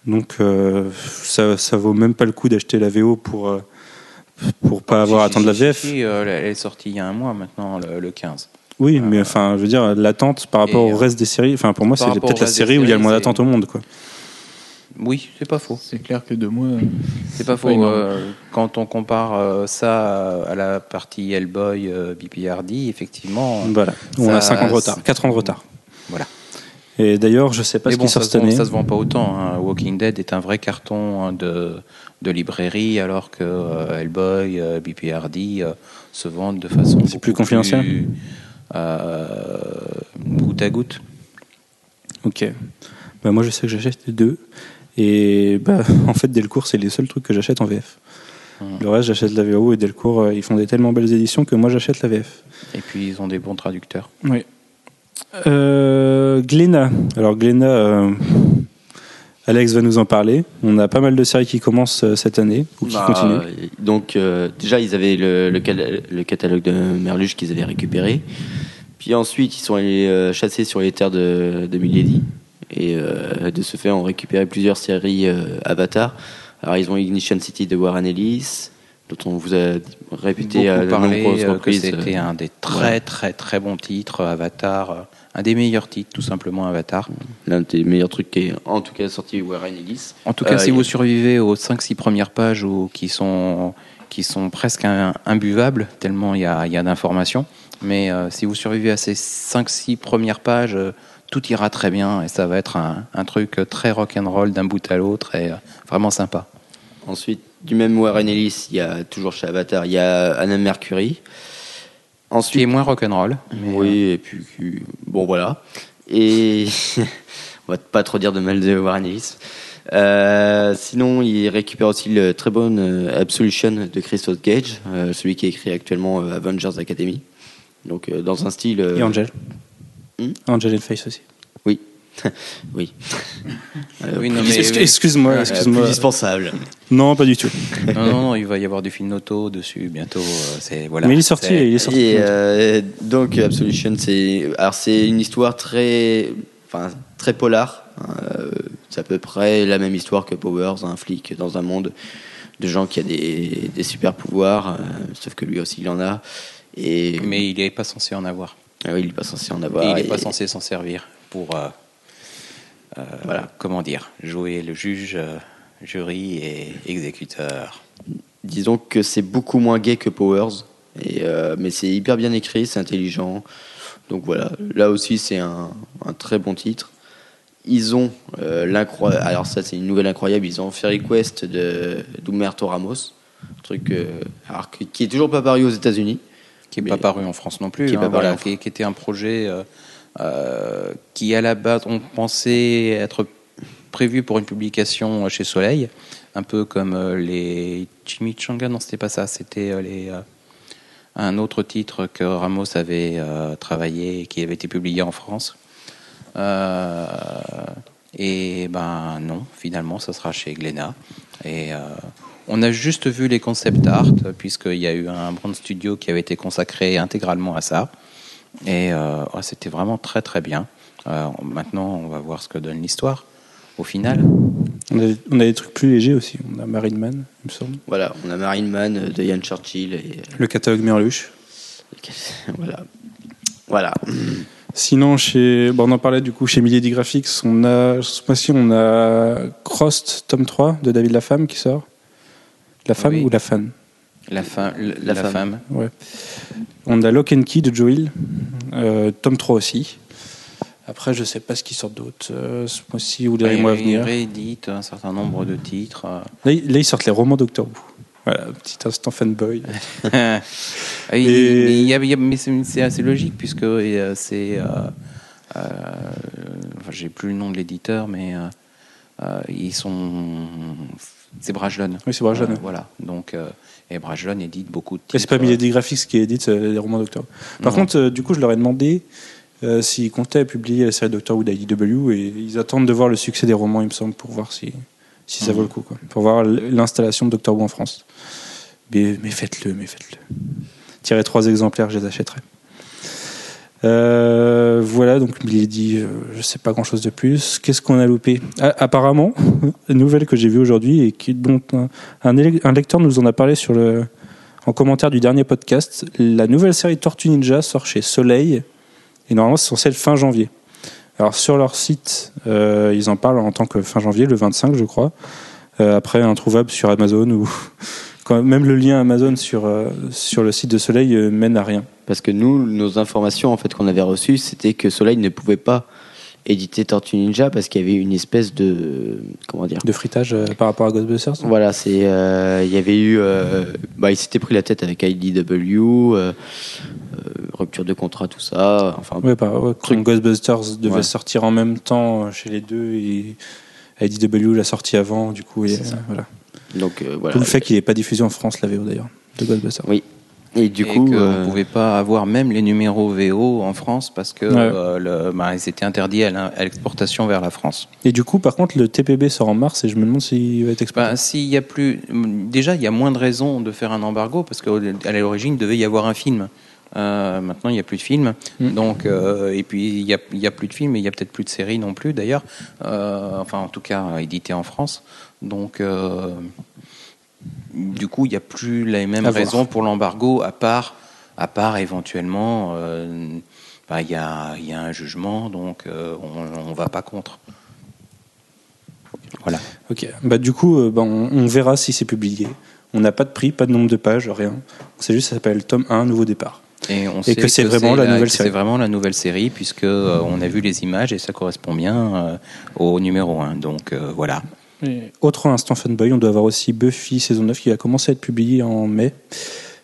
Donc euh, ça, ça vaut même pas le coup d'acheter la VO pour euh, pour pas avoir à Si, attendre la si, VF. si, euh, elle est sortie il y a un mois maintenant, le, le 15. Oui, mais enfin, je veux dire, l'attente par rapport Et, au reste des séries. Enfin, pour moi, c'est peut-être la série où il y a le moins d'attente au monde, quoi. Oui, c'est pas faux. C'est clair que deux mois. C'est pas faux. pas euh, quand on compare euh, ça à la partie Hellboy, euh, BPRD, effectivement. Voilà. On Ça- a 5 ans de retard, 4 ans de retard. Voilà. Et d'ailleurs, je sais pas Mais ce bon, qui sort ça, cette se vend, année. ça se vend pas autant. hein. Walking Dead est un vrai carton hein, de, de librairie, alors que euh, Hellboy, euh, BPRD euh, se vendent de façon. C'est plus confidentiel plus, euh, Goutte à goutte. Ok. Bah, moi, je sais que j'achète les deux. Et bah, en fait, Delcourt, c'est les seuls trucs que j'achète en VF. Hum. Le reste, j'achète la VO et Delcourt, ils font des tellement belles éditions que moi, j'achète la VF. Et puis ils ont des bons traducteurs. Oui. Euh, Glénat. Alors, Glénat, euh, Alex va nous en parler. On a pas mal de séries qui commencent euh, cette année ou qui Bah, continuent. euh, Donc, euh, déjà, ils avaient le, le, cal- le catalogue de Merluche qu'ils avaient récupéré. Puis ensuite, ils sont allés euh, chasser sur les terres de, de Milady. Et euh, de ce fait, on récupéré plusieurs séries euh, Avatar. Alors, ils ont Ignition City de Warren Ellis, dont on vous a répété à de nombreuses euh, que reprises. c'était euh, un des très très très bons titres, Avatar, euh, un des meilleurs titres, tout simplement Avatar. l'un des meilleurs trucs qui est, en tout cas, sorti Warren Ellis. En tout cas, Euh, si vous survivez aux 5-6 premières pages ou qui sont, qui sont presque imbuvables, tellement il y a, y a d'informations, mais euh, si vous survivez à ces 5-6 premières pages, euh, tout ira très bien et ça va être un, un truc très rock'n'roll d'un bout à l'autre et vraiment sympa. Ensuite, du même Warren Ellis, il y a toujours chez Avatar, il y a Anna Mercury. Ce qui est Ensuite, moins rock'n'roll. mais, oui, et puis bon voilà. Et on va pas trop dire de mal de Warren Ellis. Euh, sinon, il récupère aussi le très bon euh, Absolution de Christophe Gage, euh, celui qui écrit actuellement euh, Avengers Academy. Donc euh, dans un style. euh, Et Angel. Hmm Angel and Face aussi. Oui. oui. Euh, Oui, non, plus- mais- Excuse- Excuse-moi, euh, excuse-moi. plus dispensable. Non, pas du tout. euh, non, non, non, il va y avoir du film auto dessus bientôt. euh, c'est voilà. Mais il est sorti, C'est- il est sorti. Et euh, donc Absolution, c'est alors c'est une histoire très, enfin très polar. Euh, c'est à peu près la même histoire que Powers, un flic dans un monde de gens qui a des, des super pouvoirs, euh, sauf que lui aussi il en a. Et Mais il n'est pas censé en avoir. Ah oui, il n'est pas censé en Et avoir. il n'est et- pas censé s'en servir pour, euh, euh, Voilà. comment dire, jouer le juge, euh, jury et exécuteur. Disons que c'est beaucoup moins gay que Powers, et, euh, mais c'est hyper bien écrit, c'est intelligent. Donc voilà, là aussi c'est un, un très bon titre. Ils ont euh, l'incroyable, alors ça c'est une nouvelle incroyable, ils ont Fairy Quest de d'Umberto Ramos, un truc euh, alors, qui est toujours pas paru aux États-Unis. qui n'est pas paru en France non plus, Qui hein, voilà, qui, qui était un projet euh, euh, qui à la base on pensait être prévu pour une publication chez Soleil, un peu comme euh, les Chimichanga, non c'était pas ça, c'était euh, euh, un autre titre que Ramos avait euh, travaillé et qui avait été publié en France. Euh, et ben non, finalement, ça sera chez Glénat. Et euh, on a juste vu les concept art, puisqu'il y a eu un brand studio qui avait été consacré intégralement à ça. Et euh, c'était vraiment très très bien. Euh, maintenant, on va voir ce que donne l'histoire au final. On a, on a des trucs plus légers aussi. On a Marine Man, il me semble. Voilà, on a Marine Man euh, de Ian Churchill et Le catalogue Merluche. voilà. Voilà. Sinon, chez, bon, on en parlait du coup chez Milady Graphics, on a, ce mois-ci, on a Crossed, tome 3 de David Lafemme qui sort. La femme Oui. ou la fan La, la, La femme. femme. Ouais. On a Lock and Key de Joe Hill, euh, tome 3 aussi. Après, je sais pas ce qui sort d'autre euh, ce mois-ci ou les mois à venir. réédite un certain nombre de titres. euh. Là, ils- là, ils sortent les romans Doctor Who. Voilà, petit instant fanboy. Ah, Et- mais il y a- il y a- mais c'est assez logique puisque euh, c'est. euh, euh, enfin, J'ai plus le nom de l'éditeur, mais ils sont. C'est Brajlon. Oui, c'est Brajlon, voilà. Donc, et Brajlon édite beaucoup de Et titres. c'est pas Milady Graphics qui édite euh, les romans Doctor Who. Par Non. contre, euh, du coup, je leur ai demandé euh, s'ils comptaient publier la série Doctor Who d'IDW et ils attendent de voir le succès des romans, il me semble, pour voir si, si ça Mhm. vaut le coup. Quoi. Pour voir l'installation de Doctor Who en France. Mais, mais faites-le, mais faites-le. Tirez trois exemplaires, je les achèterai. Euh, voilà, donc Milady, euh, je sais pas grand chose de plus. Qu'est-ce qu'on a loupé? Ah, Apparemment, nouvelle que j'ai vue aujourd'hui et qui, dont un, lecteur nous en a parlé sur en commentaire du dernier podcast, la nouvelle série Tortue Ninja sort chez Soleil et normalement c'est censé être fin janvier. Alors sur leur site, euh, ils en parlent en tant que fin janvier, le 25 je crois. Après introuvable sur Amazon ou quand même le lien Amazon sur euh, sur le site de Soleil euh, mène à rien. Parce que nous, nos informations en fait qu'on avait reçues, c'était que Soleil ne pouvait pas éditer Tortue Ninja parce qu'il y avait une espèce de comment dire. De fritage euh, par rapport à Ghostbusters. Voilà, c'est euh, il y avait eu, euh, bah, il s'était pris la tête avec IDW, rupture de contrat, tout ça. Enfin, Ouais, quand Ghostbusters devait Ouais. sortir en même temps chez les deux et IDW l'a sorti avant, du coup, et, voilà. Donc euh, voilà. Tout le fait qu'il n'est pas diffusé en France, la VO d'ailleurs, de Ghostbusters. Oui. Et du et coup, euh, ne pouvait pas avoir même les numéros VO en France parce que Ouais. euh, le, bah, ils étaient interdits à l'exportation vers la France. Et du coup, par contre, le TPB sort en mars et je me demande s'il va être exporté. Bah, s'il y a plus, déjà, il y a moins de raisons de faire un embargo parce qu'à l'origine, il devait y avoir un film. Euh, maintenant, il n'y a plus de films. Mm. Donc, euh, et puis, il n'y a, il y a plus de films et il n'y a peut-être plus de séries non plus, d'ailleurs. Euh, enfin, en tout cas, éditées en France. Donc, euh, du coup, il n'y a plus les mêmes À voir. raisons pour l'embargo, à part, à part éventuellement, euh, bah, il y, a, il y a un jugement, donc euh, on ne va pas contre. Voilà. Ok. Bah, du coup, bah, on, on verra si c'est publié. On n'a pas de prix, pas de nombre de pages, rien. C'est juste, ça s'appelle tome 1, nouveau départ. Et, on Et sait que c'est vraiment la nouvelle série. C'est vraiment la nouvelle série, puisque euh, on a vu les images et ça correspond bien euh, au numéro 1. Donc euh, voilà. Et Autre instant fanboy, on doit avoir aussi Buffy saison 9 qui va commencer à être publié en mai.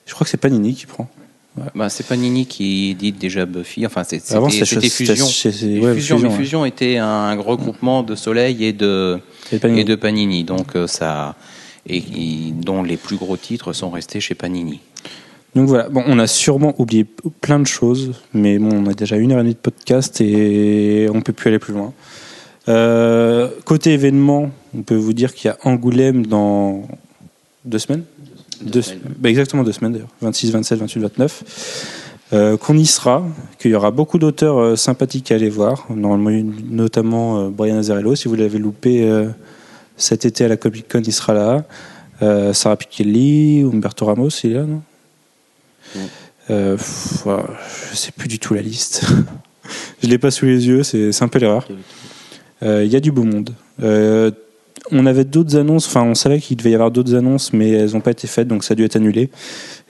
Je crois que c'est Panini qui prend. Bah, c'est pas Nini qui dit déjà Buffy. Enfin, c'était Avant, c'était c'était c'était Fusion. ouais, Fusion, Fusion, mais ouais. Fusion était un regroupement de Soleil et de, Et Panini. et de Panini. Donc euh, ça. Et, et dont les plus gros titres sont restés chez Panini. Donc voilà, bon, on a sûrement oublié plein de choses, mais bon, on a déjà une heure et demie de podcast et on peut plus aller plus loin. Euh, côté événement, on peut vous dire qu'il y a Angoulême dans deux semaines. Deux semaines. bah, exactement deux semaines d'ailleurs, 26, 27, 28, 29. Euh, qu'on y sera, qu'il y aura beaucoup d'auteurs euh, sympathiques à aller voir, notamment euh, Brian Azarello, si vous l'avez loupé euh, cet été à la Comic Con, il sera là. Sarah Pichelli, Umberto Ramos, il est là, non Ouais. Pff, voilà, Je sais plus du tout la liste. je l'ai pas sous les yeux, c'est c'est un peu l'erreur. Euh, Il y a du beau monde. Euh, on avait d'autres annonces, enfin on savait qu'il devait y avoir d'autres annonces, mais elles n'ont pas été faites, donc ça a dû être annulé.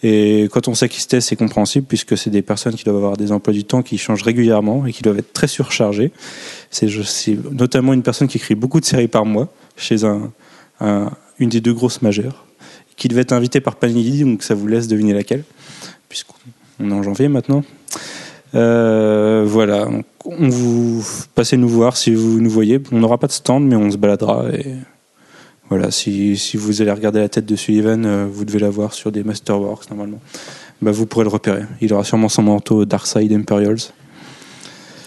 Et quand on sait qui c'était, c'est compréhensible, puisque c'est des personnes qui doivent avoir des emplois du temps qui changent régulièrement et qui doivent être très surchargées. C'est notamment une personne qui écrit beaucoup de séries par mois, chez un, un- une des deux grosses majeures, qui devait être invitée par Panini, donc ça vous laisse deviner laquelle, puisqu'on est en janvier maintenant. Euh, voilà, donc on vous passez nous voir si vous nous voyez. On n'aura pas de stand, mais on se baladera. Et voilà, si, si vous allez regarder la tête de Sullivan, euh, vous devez la voir sur des Masterworks normalement. Bah, vous pourrez le repérer. Il aura sûrement son manteau Darkside Imperials.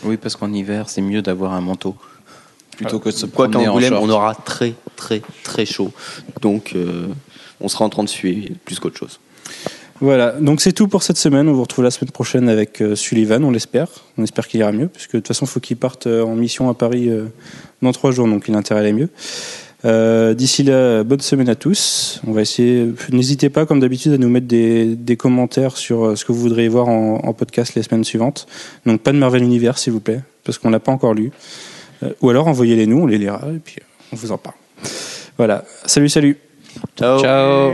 Oui, parce qu'en hiver, c'est mieux d'avoir un manteau plutôt que de se Quoi qu'en promener en Angoulême, short. on aura très très très chaud. Donc euh, on sera en train de suivre plus qu'autre chose. Voilà, donc c'est tout pour cette semaine. On vous retrouve la semaine prochaine avec euh, Sullivan, on l'espère. On espère qu'il ira mieux, puisque de toute façon, il faut qu'il parte euh, en mission à Paris euh, dans trois jours, donc il a intérêt à aller mieux. Euh, D'ici là, bonne semaine à tous. On va essayer. N'hésitez pas, comme d'habitude, à nous mettre des, des commentaires sur ce que vous voudriez voir en, en podcast les semaines suivantes. Donc pas de Marvel Universe, s'il vous plaît, parce qu'on l'a pas encore lu. Euh, ou alors envoyez-les nous, on les lira et puis on vous en parle. Voilà. Salut, salut. Ciao. Ciao